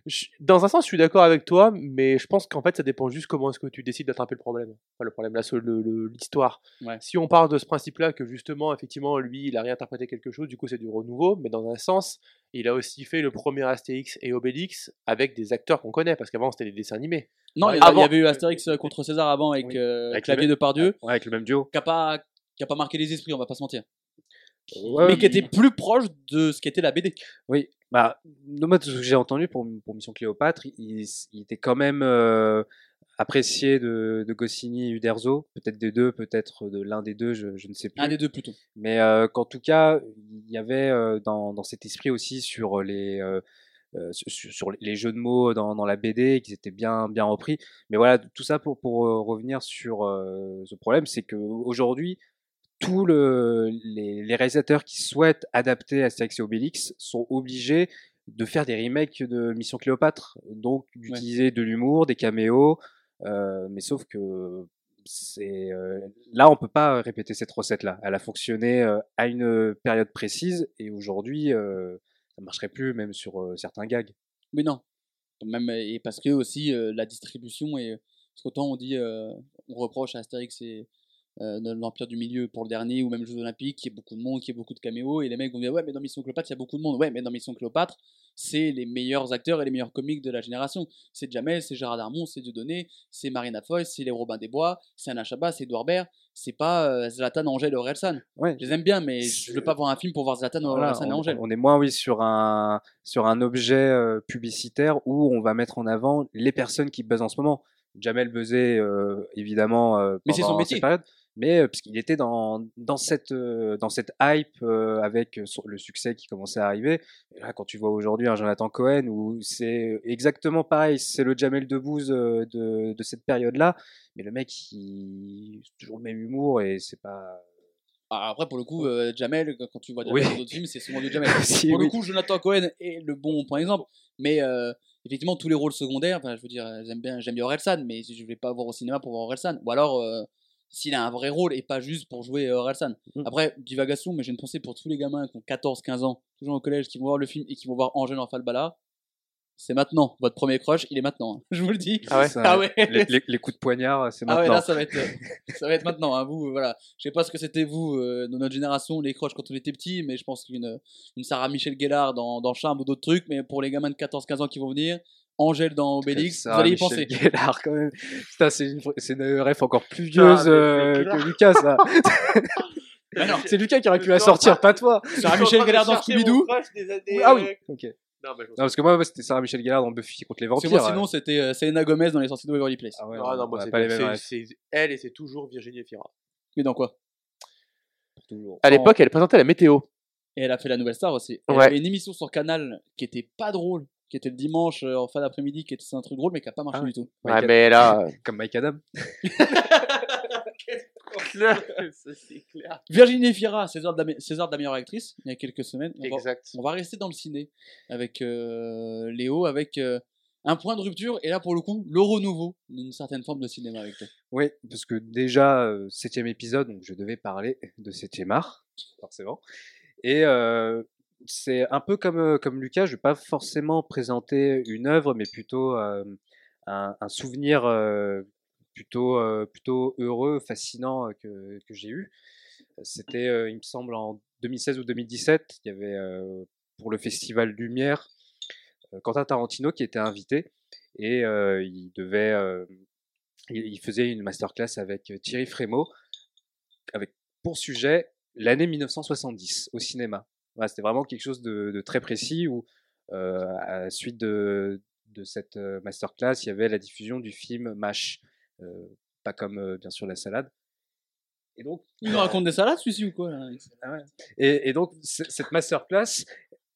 je- dans un sens, je suis d'accord avec toi, mais je pense qu'en fait, ça dépend juste comment est-ce que tu décides d'attraper le problème. Enfin, le problème, là, l'histoire. Ouais. Si on part de ce principe-là, que justement, effectivement, lui, il a réinterprété quelque chose, du coup, c'est du renouveau, mais dans un sens, il a aussi fait le premier Astérix et Obélix avec des acteurs qu'on connaît, parce qu'avant, c'était des dessins animés. Non, Ouais, il y avant- avait eu Astérix contre César avant avec, Oui. euh, Avec Clavier le- de Pardieu, ouais, avec le même duo. qui a pas pas marqué les esprits, on va pas se mentir. Ouais, mais qui était plus proche de ce qu'était la BD. Oui, bah, de moi, ce que j'ai entendu pour, pour Mission Cléopâtre, il, il était quand même euh, apprécié de, de Goscinny et Uderzo, peut-être des deux, peut-être de l'un des deux, je, je ne sais plus. Un des deux plutôt. Mais euh, qu'en tout cas, il y avait euh, dans, dans cet esprit aussi sur les euh, sur, sur les jeux de mots dans, dans la BD, qu'ils étaient bien bien repris. Mais voilà, tout ça pour pour revenir sur euh, ce problème, c'est que aujourd'hui tous le, les, les réalisateurs qui souhaitent adapter Astérix et Obélix sont obligés de faire des remakes de Mission Cléopâtre, donc d'utiliser de l'humour, des caméos, euh, mais sauf que c'est euh, là on peut pas répéter cette recette là. Elle a fonctionné euh, à une période précise et aujourd'hui ça marcherait plus même sur certains gags. Mais non. Même, et parce que aussi la distribution est. Parce qu'autant on dit, on reproche à Astérix et l'Empire du Milieu pour le dernier, ou même Jeux Olympiques, qu'il y ait beaucoup de monde, qu'il y ait beaucoup de caméos, et les mecs vont dire, ouais, mais dans Mission Cléopâtre, il y a beaucoup de monde. Ouais, mais dans Mission Cléopâtre, c'est les meilleurs acteurs et les meilleurs comiques de la génération. C'est Jamel, c'est Gérard Darmon, c'est Dieudonné, c'est Marina Foy, c'est les Robin des Bois, c'est Anna Chabat, c'est Edouard Baird. C'est pas euh, Zlatan, Angèle, Orelsan. Ouais. Je les aime bien, mais je veux pas voir un film pour voir Zlatan, Voilà, Orelsan et Angèle. on est moins oui sur un sur un objet euh, publicitaire où on va mettre en avant les personnes qui buzzent en ce moment. Jamel buzzait euh, évidemment euh, Mais c'est son pendant métier. cette période, mais euh, puisqu'il était dans dans cette euh, dans cette hype euh, avec son- le succès qui commençait à arriver. Et là, quand tu vois aujourd'hui un Jonathan Cohen où c'est exactement pareil, c'est le Jamel Debbouze euh, de de cette période-là, mais le mec il c'est toujours le même humour et c'est pas Ah, Après, pour le coup, euh, Jamel, quand tu vois Jamel Oui. dans d'autres films, c'est souvent du Jamel. Si, pour oui. le coup, Jonathan Cohen est le bon point exemple. Mais euh, effectivement, tous les rôles secondaires, enfin, je veux dire, j'aime bien, j'aime bien Orelsan, mais je vais pas voir au cinéma pour voir Orelsan. Ou alors, euh, s'il a un vrai rôle et pas juste pour jouer euh, Orelsan. Mhm. Après, divagation, mais j'ai une pensée pour tous les gamins qui ont 14-15 ans, toujours au collège, qui vont voir le film et qui vont voir Angèle en Falbala. C'est maintenant. Votre premier crush, il est maintenant. hein. Je vous le dis. Ah ouais Ça, Ah ouais. les, les- les coups de poignard, c'est Ah ouais, maintenant. là, ça va être, euh, ça va être maintenant. Hein. Vous, euh, voilà. Je sais pas ce que c'était vous, euh, dans notre génération, les croches quand on était petit, mais je pense qu'une une Sarah Michel Gellar dans, dans Charme ou d'autres trucs, mais pour les gamins de 14-15 ans qui vont venir, Angèle dans Obélix, Ça, vous allez y Michel penser. Gellar, quand même. Putain, c'est une, c'est une ref encore plus vieuse mais euh, que Lucas, ça. Ah non, c'est Lucas qui aurait pu la sortir, pas toi. Sarah Michel Gellar dans Scooby-Doo. Ah oui, ok. Non, mais je Non, parce que moi, c'était Sarah Michel Gellar dans Buffy contre les Parce que vampires. moi, sinon, c'était euh, Selena Gomez dans Les Sorciers de Waverly Place. Ah ouais, Ah non, on moi, a c'est pas les mêmes c'est- refs, c'est elle et c'est toujours Virginie Efira. Mais dans quoi? Toujours. À l'époque, elle présentait la météo. Et elle a fait la nouvelle star aussi. Elle Ouais. avait une émission sur Canal qui était pas drôle, qui était le dimanche euh, en fin d'après-midi, qui était un truc drôle, mais qui a pas marché Ah du tout. Ouais, mais là. Comme Mike Adam. c'est clair. Virginie Efira, César de la, me- César de la meilleure actrice, il y a quelques semaines. On va- Exact. On va rester dans le ciné avec euh, Léo, avec euh, un point de rupture, et là pour le coup, le renouveau d'une certaine forme de cinéma avec toi. Oui, parce que déjà, euh, septième épisode, donc je devais parler de septième art, forcément. Et euh, c'est un peu comme, Lucas, je vais pas forcément présenter une œuvre, mais plutôt un, souvenir plutôt, plutôt heureux, fascinant que, que j'ai eu. C'était, il me semble, en 2016 ou 2017, il y avait pour le Festival Lumière Quentin Tarantino qui était invité et il devait il, faisait une masterclass avec Thierry Frémaux, avec pour sujet l'année 1970 au cinéma. Voilà, C'était vraiment quelque chose de, de très précis où, euh, à la suite de, de cette euh, masterclass, il y avait la diffusion du film MASH, euh, pas comme bien sûr la salade. Et donc, Il nous raconte des salades, celui-ci ou quoi là ah ouais. Et, et donc, cette masterclass,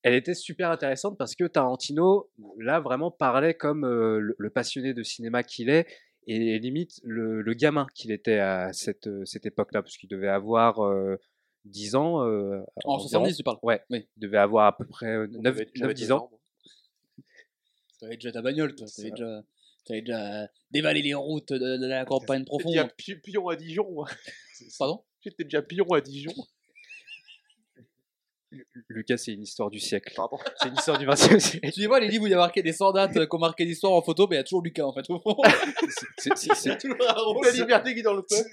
elle était super intéressante parce que Tarantino, là, vraiment parlait comme euh, le, le passionné de cinéma qu'il est et limite le, le gamin qu'il était à cette, cette époque-là, parce qu'il devait avoir euh, 10 ans. euh, En environ. 70, tu parles. Ouais, Oui. il devait avoir à peu près euh, 9, J'avais- j'avais 10 deux ans. moi. T'avais déjà ta bagnole, toi. C'est T'avais ça. déjà, déjà euh, dévalé les routes de, de la campagne J'étais déjà profonde. pi- pion à Dijon. Pardon? J'étais déjà pion à Dijon. Lucas, c'est une histoire du siècle. Pardon. C'est une histoire du 20e siècle. Tu vois les livres où il y a marqué des 100 dates euh, qui ont marqué l'histoire en photo, mais il y a toujours Lucas en fait. Au fond. C'est- toujours un rôle. La liberté qui est dans le peuple.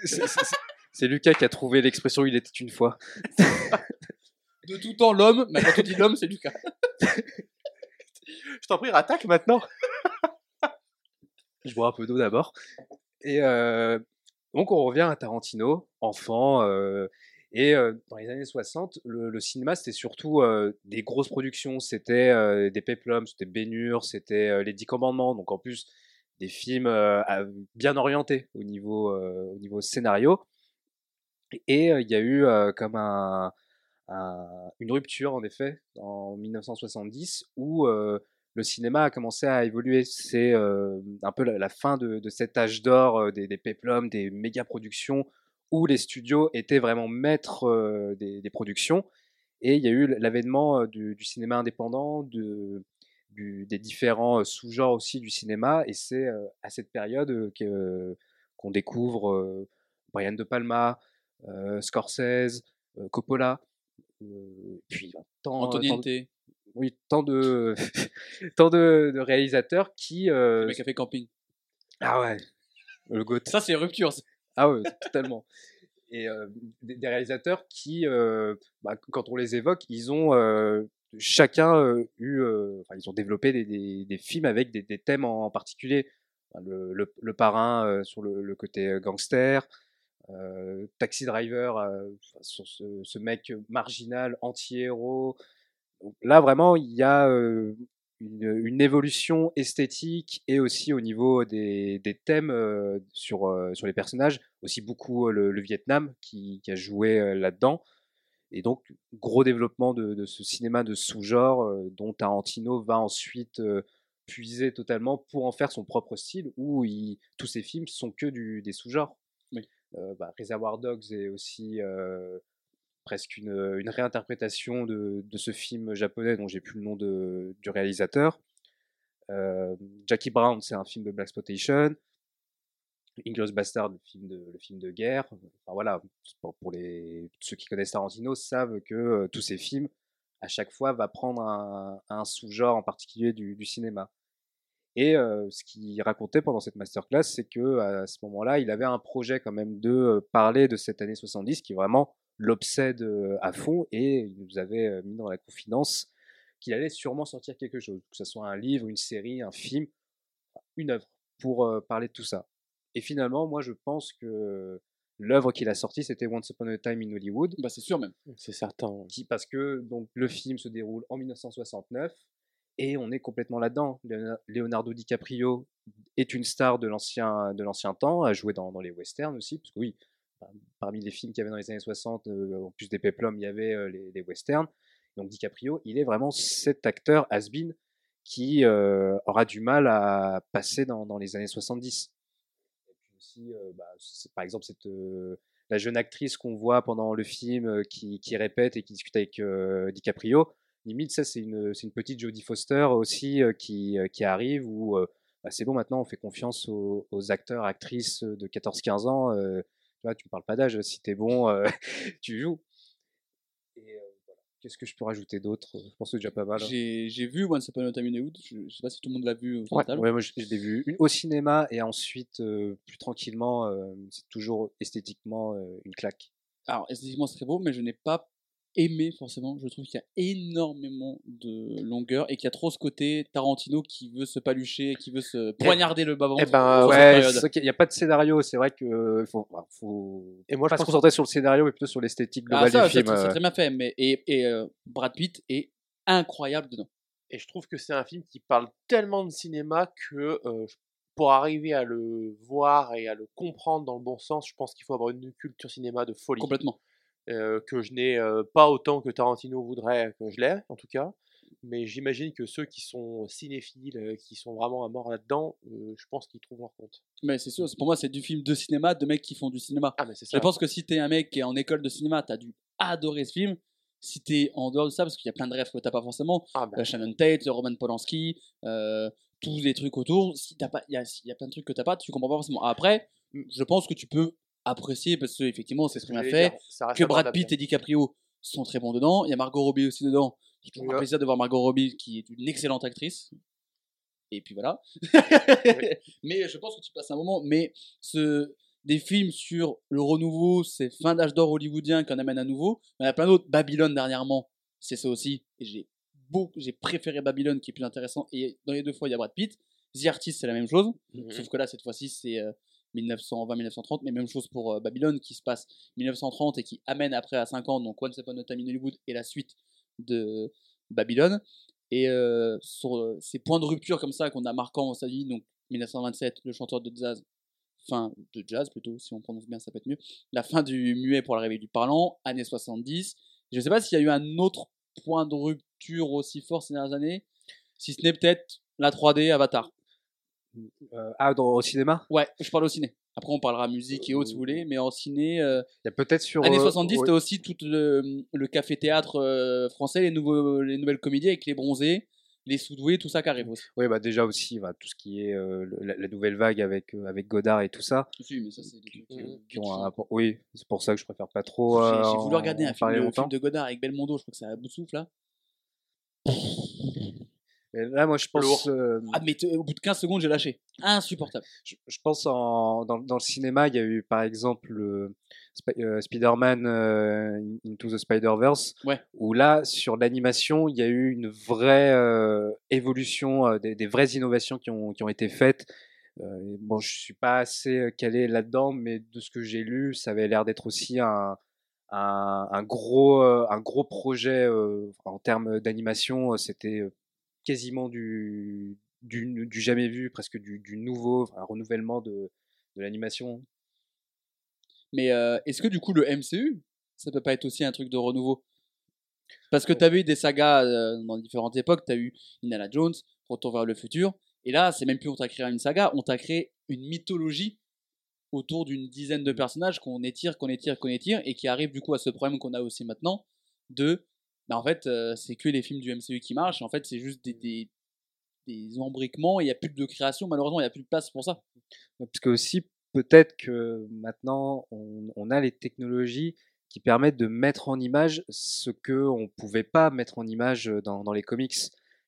C'est- Lucas qui a trouvé l'expression il était une fois. De tout temps, l'homme, mais quand on dit l'homme, c'est Lucas. Je t'en prie, rattaque maintenant. Je bois un peu d'eau d'abord. Et euh, donc on revient à Tarantino, enfant. euh, et euh, dans les années 60, le, le cinéma c'était surtout euh, des grosses productions. C'était euh, des péplums, c'était Bénur, c'était euh, les Dix Commandements. Donc en plus des films euh, à- bien orientés au niveau, euh, au niveau scénario. Et il y a eu comme un, un- une rupture, en effet, en 1970, où le cinéma a commencé à évoluer. C'est un peu la, fin de, de cet âge d'or des, des péplums, des méga productions, où les studios étaient vraiment maîtres des, productions. Et il y a eu l'avènement du, cinéma indépendant, des différents sous-genres aussi du cinéma. Et c'est à cette période qu'on découvre Brian De Palma, Scorsese, euh, Coppola, euh, puis euh, tant, le oui, tant de, tant de, de réalisateurs qui. euh, mec a fait camping. ah ouais, le GOAT. Ça, c'est rupture. Ah ouais, totalement. Et euh, des, réalisateurs qui, euh, bah, quand on les évoque, ils ont euh, chacun euh, eu, euh, enfin, ils ont développé des, des, des films avec des, des thèmes en, particulier. Enfin, le, le, le parrain euh, sur le, le côté euh, gangster, euh, Taxi Driver euh, ce, mec marginal, anti-héros. Là, vraiment, il y a une, évolution esthétique et aussi au niveau des, thèmes sur, les personnages, aussi beaucoup le, Vietnam qui, a joué là-dedans. Et donc, gros développement de, ce cinéma de sous-genre dont Tarantino va ensuite puiser totalement pour en faire son propre style, où tous ses films sont que des sous-genres. Euh, bah, Reservoir Dogs est aussi euh, presque une, une réinterprétation de, ce film japonais dont j'ai plus le nom de, du réalisateur. Euh, Jackie Brown, c'est un film de Black Exploitation. Inglourious Bastard, le film de, le film de guerre. Enfin voilà, pour, les, ceux qui connaissent Tarantino savent que euh, tous ces films, à chaque fois, va prendre un, sous-genre en particulier du cinéma. Et euh, ce qu'il racontait pendant cette masterclass, c'est que à ce moment-là, il avait un projet quand même de euh, parler de cette année 70 qui vraiment l'obsède euh, à fond et il nous avait mis dans la confidence qu'il allait sûrement sortir quelque chose, que ce soit un livre, une série, un film, une œuvre pour euh, parler de tout ça. Et finalement, moi, je pense que l'œuvre qu'il a sortie, c'était Once Upon a Time in Hollywood, Bah, c'est sûr même. C'est certain. qui, parce que donc le film se déroule en 1969 et on est complètement là-dedans. Leona- Leonardo DiCaprio est une star de l'ancien temps, a joué dans, les westerns aussi, parce oui, par- parmi les films qu'il y avait dans les années 60, euh, en plus des peplums, il y avait euh, les, westerns. Donc DiCaprio, il est vraiment cet acteur has-been qui euh, aura du mal à passer dans, les années 70. Et puis aussi, euh, bah, par exemple, cette, la jeune actrice qu'on voit pendant le film qui, répète et qui discute avec DiCaprio, limite, ça, c'est une, petite Jodie Foster aussi euh, qui, euh, qui arrive où euh, bah, c'est bon, maintenant, on fait confiance aux, aux acteurs, actrices de 14-15 ans. tu vois, tu me parles pas d'âge, si t'es bon, tu joues. Et. Qu'est-ce que je peux rajouter d'autre? Je pense que c'est déjà pas mal. hein. J'ai vu Once Upon a Time in Hollywood. Je, je sais pas si tout le monde l'a vu au Ouais, ouais, moi je, je l'ai vu une au cinéma et ensuite euh, plus tranquillement. euh, c'est toujours esthétiquement euh, une claque. Alors, esthétiquement, c'est très beau, mais je n'ai pas aimé forcément. Je trouve qu'il y a énormément de longueur et qu'il y a trop ce côté Tarantino qui veut se palucher, qui veut se poignarder le bas-ventre. eh ben, ouais, qu'il n'y a pas de scénario. C'est vrai que faut, bah, faut Et moi, je pas se pense- concentrer sur le scénario, mais plutôt sur l'esthétique Ah, globale ça, du c'est film. c'est euh. très bien fait. Mais, et et euh, Brad Pitt est incroyable dedans. Et je trouve que c'est un film qui parle tellement de cinéma que euh, pour arriver à le voir et à le comprendre dans le bon sens, je pense qu'il faut avoir une culture cinéma de folie. Complètement. Euh, que je n'ai euh, pas autant que Tarantino voudrait que je l'ai, en tout cas. Mais j'imagine que ceux qui sont cinéphiles, euh, qui sont vraiment à mort là-dedans, je pense qu'ils trouvent leur compte. Mais c'est sûr, pour moi, c'est du film de cinéma, de mecs qui font du cinéma. Ah, mais c'est Je ça. pense que si t'es un mec qui est en école de cinéma, t'as dû adorer ce film. Si t'es en dehors de ça, parce qu'il y a plein de rêves que t'as pas forcément, Ah, euh, Shannon Tate, Roman Polanski, tous les trucs autour, si t'as pas, il y a, il y a plein de trucs que t'as pas, tu comprends pas forcément. Après, je pense que tu peux apprécier parce que effectivement, c'est ce très bien fait. ça Que Brad. Pitt et DiCaprio sont très bons dedans. Il y a Margot Robbie aussi dedans. C'est toujours un plaisir de voir Margot Robbie qui est une excellente actrice. Et puis voilà. Mais je pense que tu passes un moment. Mais ce, des films sur le renouveau, c'est fin d'âge d'or hollywoodien qu'on amène à nouveau. Il y en a plein d'autres. Babylone dernièrement, c'est ça aussi. Et j'ai beaucoup, j'ai préféré Babylone qui est plus intéressant. Et dans les deux fois, il y a Brad Pitt. The Artist, c'est la même chose. Mhm. Sauf que là, cette fois-ci, c'est euh, 1920-1930, mais même chose pour euh, Babylone qui se passe 1930 et qui amène après à 50, donc Once Upon a Time Hollywood et la suite de Babylone. Et euh, sur euh, ces points de rupture comme ça qu'on a marquants aux États-Unis, donc 1927, le chanteur de jazz, fin de jazz plutôt, si on prononce bien, ça peut être mieux. La fin du muet pour l'arrivée du parlant, années 70. Je ne sais pas s'il y a eu un autre point de rupture aussi fort ces dernières années, si ce n'est peut-être la 3D Avatar. Euh, ah, dans, au cinéma? Ouais, je parle au ciné. Après, on parlera musique et autres si vous voulez, mais en ciné, euh, Il y a peut-être sur. années euh, 70, ouais. c'était aussi tout le, le café-théâtre euh, français, les, nouveaux, les nouvelles comédies avec les bronzés, les soudoués, tout ça qui arrive aussi. Oui, bah déjà aussi, bah, tout ce qui est euh, la, la nouvelle vague avec, euh, avec Godard et tout ça, Si, mais ça, c'est des trucs. euh, qui ont un rapport- Oui, c'est pour ça que je préfère pas trop. J'ai euh, voulu regarder un film de Godard avec Belmondo, je crois que c'est à bout de souffle là. Mais là, moi, je pense. euh, Ah, mais au bout de 15 secondes, j'ai lâché. Insupportable. je, je pense en, dans, dans le cinéma, il y a eu par exemple le Sp- euh, Spider-Man euh, Into the Spider-Verse, Ouais. où là, sur l'animation, il y a eu une vraie euh, évolution, euh, des, des vraies innovations qui ont, qui ont été faites. Euh, bon, je suis pas assez euh, calé là-dedans, mais de ce que j'ai lu, ça avait l'air d'être aussi un, un, un gros, euh, un gros projet euh, en termes d'animation. euh, C'était euh, quasiment du, du, du jamais vu, presque du, du nouveau, un renouvellement de, de l'animation. Mais euh, est-ce que du coup, le MCU, ça peut pas être aussi un truc de renouveau? Parce que tu avais eu des sagas euh, dans différentes époques. Tu as eu Indiana Jones, Retour vers le futur. Et là, c'est même plus on t'a créé une saga, on t'a créé une mythologie autour d'une dizaine de personnages qu'on étire, qu'on étire, qu'on étire, et qui arrive du coup à ce problème qu'on a aussi maintenant de, bah en fait, euh, c'est que les films du MCU qui marchent. En fait, c'est juste des, des, embriquements. Il n'y a plus de création. Malheureusement, il n'y a plus de place pour ça. Parce que aussi, peut-être que maintenant, on, a les technologies qui permettent de mettre en image ce que on pouvait pas mettre en image dans, les comics.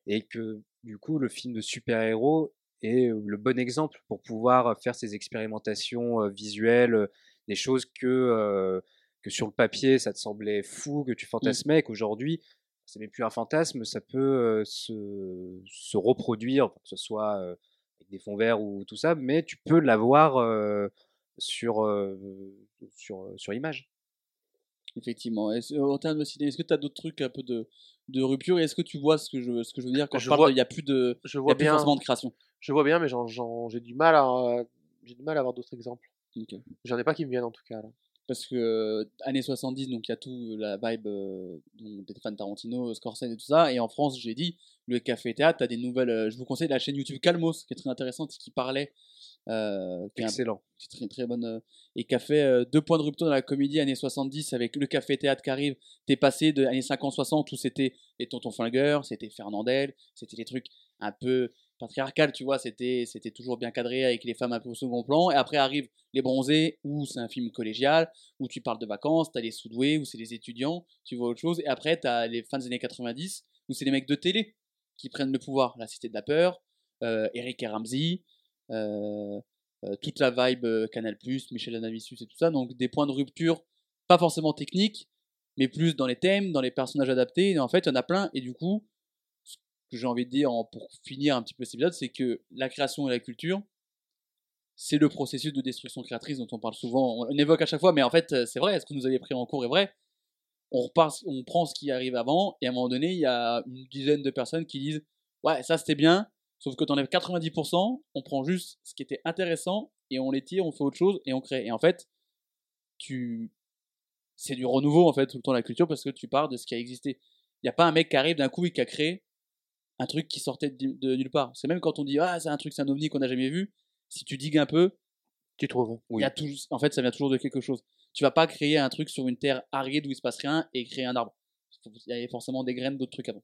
Et que, du coup, le film de super-héros est le bon exemple pour pouvoir faire ces expérimentations euh, visuelles, euh, des choses que, que sur le papier, ça te semblait fou, que tu fantasmais, et qu'aujourd'hui, c'est même plus un fantasme, ça peut euh, se, se reproduire, que ce soit euh, avec des fonds verts ou tout ça, mais tu peux l'avoir euh, sur, sur, sur image. Effectivement. Est-ce- en termes de ciné, est-ce que tu as d'autres trucs un peu de, de rupture? Et est-ce que tu vois ce que je, ce que je veux dire quand je, Je parle il n'y a plus de Je y vois a plus bien. forcément de création? Je vois bien, mais j'ai du mal à j'ai du mal à avoir d'autres exemples. J'en ai pas qui me viennent en tout cas. Là. Parce que années 70, donc il y a tout la vibe euh, des fans Tarantino, Scorsese et tout ça. Et en France, j'ai dit, le café théâtre, t'as des nouvelles. euh, je vous conseille la chaîne YouTube Calmos, qui est très intéressante, qui parlait, euh, qui est un- Excellent. qui est très très bonne et qui a fait deux points de rupture dans la comédie années 70 avec le café théâtre qui arrive. T'es passé de années 50-60 où c'était les tontons flingueurs, c'était Fernandel, c'était des trucs un peu patriarcal, tu vois, c'était c'était toujours bien cadré avec les femmes un peu au second plan. Et après arrivent les bronzés où c'est un film collégial où tu parles de vacances, t'as les soudoués où c'est les étudiants, tu vois autre chose. Et après t'as les fins des années 90 où c'est les mecs de télé qui prennent le pouvoir, la Cité de la peur, euh, Eric et Ramsey. Euh, euh, toute la vibe Canal+, Michel Anavicius et tout ça, donc des points de rupture, pas forcément techniques, mais plus dans les thèmes, dans les personnages adaptés, et en fait, il y en a plein, et du coup, que j'ai envie de dire en- pour finir un petit peu cet épisode, c'est que la création et la culture, c'est le processus de destruction créatrice dont on parle souvent, on évoque à chaque fois, mais en fait, euh, c'est vrai, ce que nous avez pris en cours est vrai, on, repart, on prend ce qui arrive avant, et à un moment donné, il y a une dizaine de personnes qui disent, ouais, ça c'était bien, Sauf que tu enlèves 90%, on prend juste ce qui était intéressant et on les tire, on fait autre chose et on crée. Et en fait, tu c'est du renouveau en fait tout le temps la culture parce que tu pars de ce qui a existé. Il n'y a pas un mec qui arrive d'un coup et qui a créé un truc qui sortait de, de nulle part. C'est même quand on dit ah c'est un truc, c'est un ovni qu'on n'a jamais vu. Si tu digues un peu, Tu trouves il y a toujours, en fait ça vient toujours de quelque chose. Tu vas pas créer un truc sur une terre aride où il se passe rien et créer un arbre. Il y avait forcément des graines d'autres trucs avant.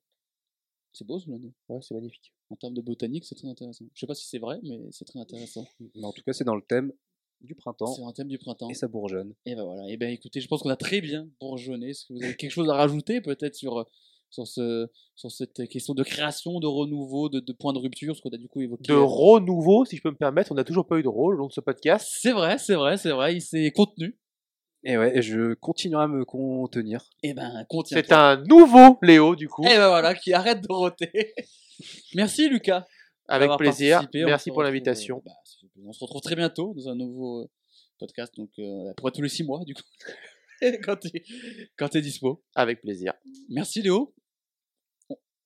C'est beau ce dis. Ouais, c'est magnifique. En termes de botanique, c'est très intéressant. Je sais pas si c'est vrai, mais c'est très intéressant. Mais en tout cas, c'est dans le thème du printemps C'est un thème du printemps. et ça bourgeonne. Et ben voilà. Et ben écoutez, je pense qu'on a très bien bourgeonné. Est-ce que vous avez quelque chose à rajouter peut-être sur euh, sur ce sur cette question de création, de renouveau, de, de point de rupture, ce qu'on a du coup évoqué. De renouveau, si je peux me permettre, on n'a toujours pas eu de rôle au long de ce podcast. C'est vrai, c'est vrai, c'est vrai. Il s'est contenu. Et ouais, je continuerai à me contenir. Et ben contient. C'est un nouveau Léo, du coup. Et ben voilà, qui arrête de roter. Merci Lucas. Avec plaisir. participé. Merci pour l'invitation. euh, bah, on se retrouve très bientôt dans un nouveau euh, podcast, donc euh, pour tous les six mois du coup, quand quand t'es dispo. Avec plaisir. Merci Léo.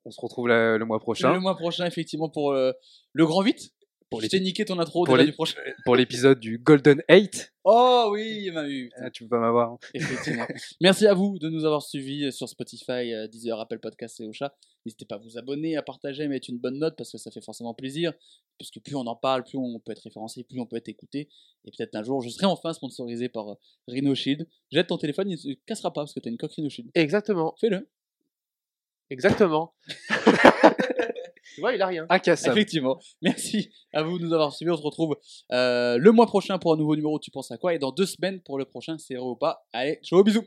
On se retrouve la- le mois prochain. Le mois prochain, effectivement, pour euh, le grand 8. Pour je t'ai niqué ton intro pour déjà les- du prochain. pour l'épisode du Golden 8. Oh oui, il m'a eu. Ah, tu peux pas m'avoir. hein. Effectivement. Merci à vous de nous avoir suivis sur Spotify, euh, Deezer, Apple Podcast et Ocha. N'hésitez pas à vous abonner, à partager, à mettre une bonne note parce que ça fait forcément plaisir. Parce que plus on en parle, plus on peut être référencé, plus on peut être écouté. Et peut-être un jour, je serai enfin sponsorisé par euh, Rhino Shield. Jette ton téléphone, il ne se cassera pas parce que tu as une coque Rhino Shield. Exactement, Fais-le. Exactement. tu vois, il a rien. Incassable. Effectivement. Merci à vous de nous avoir suivis. On se retrouve euh, le mois prochain pour un nouveau numéro. Tu penses à quoi? Et dans deux semaines pour le prochain, c'est ou pas. Allez, ciao, bisous.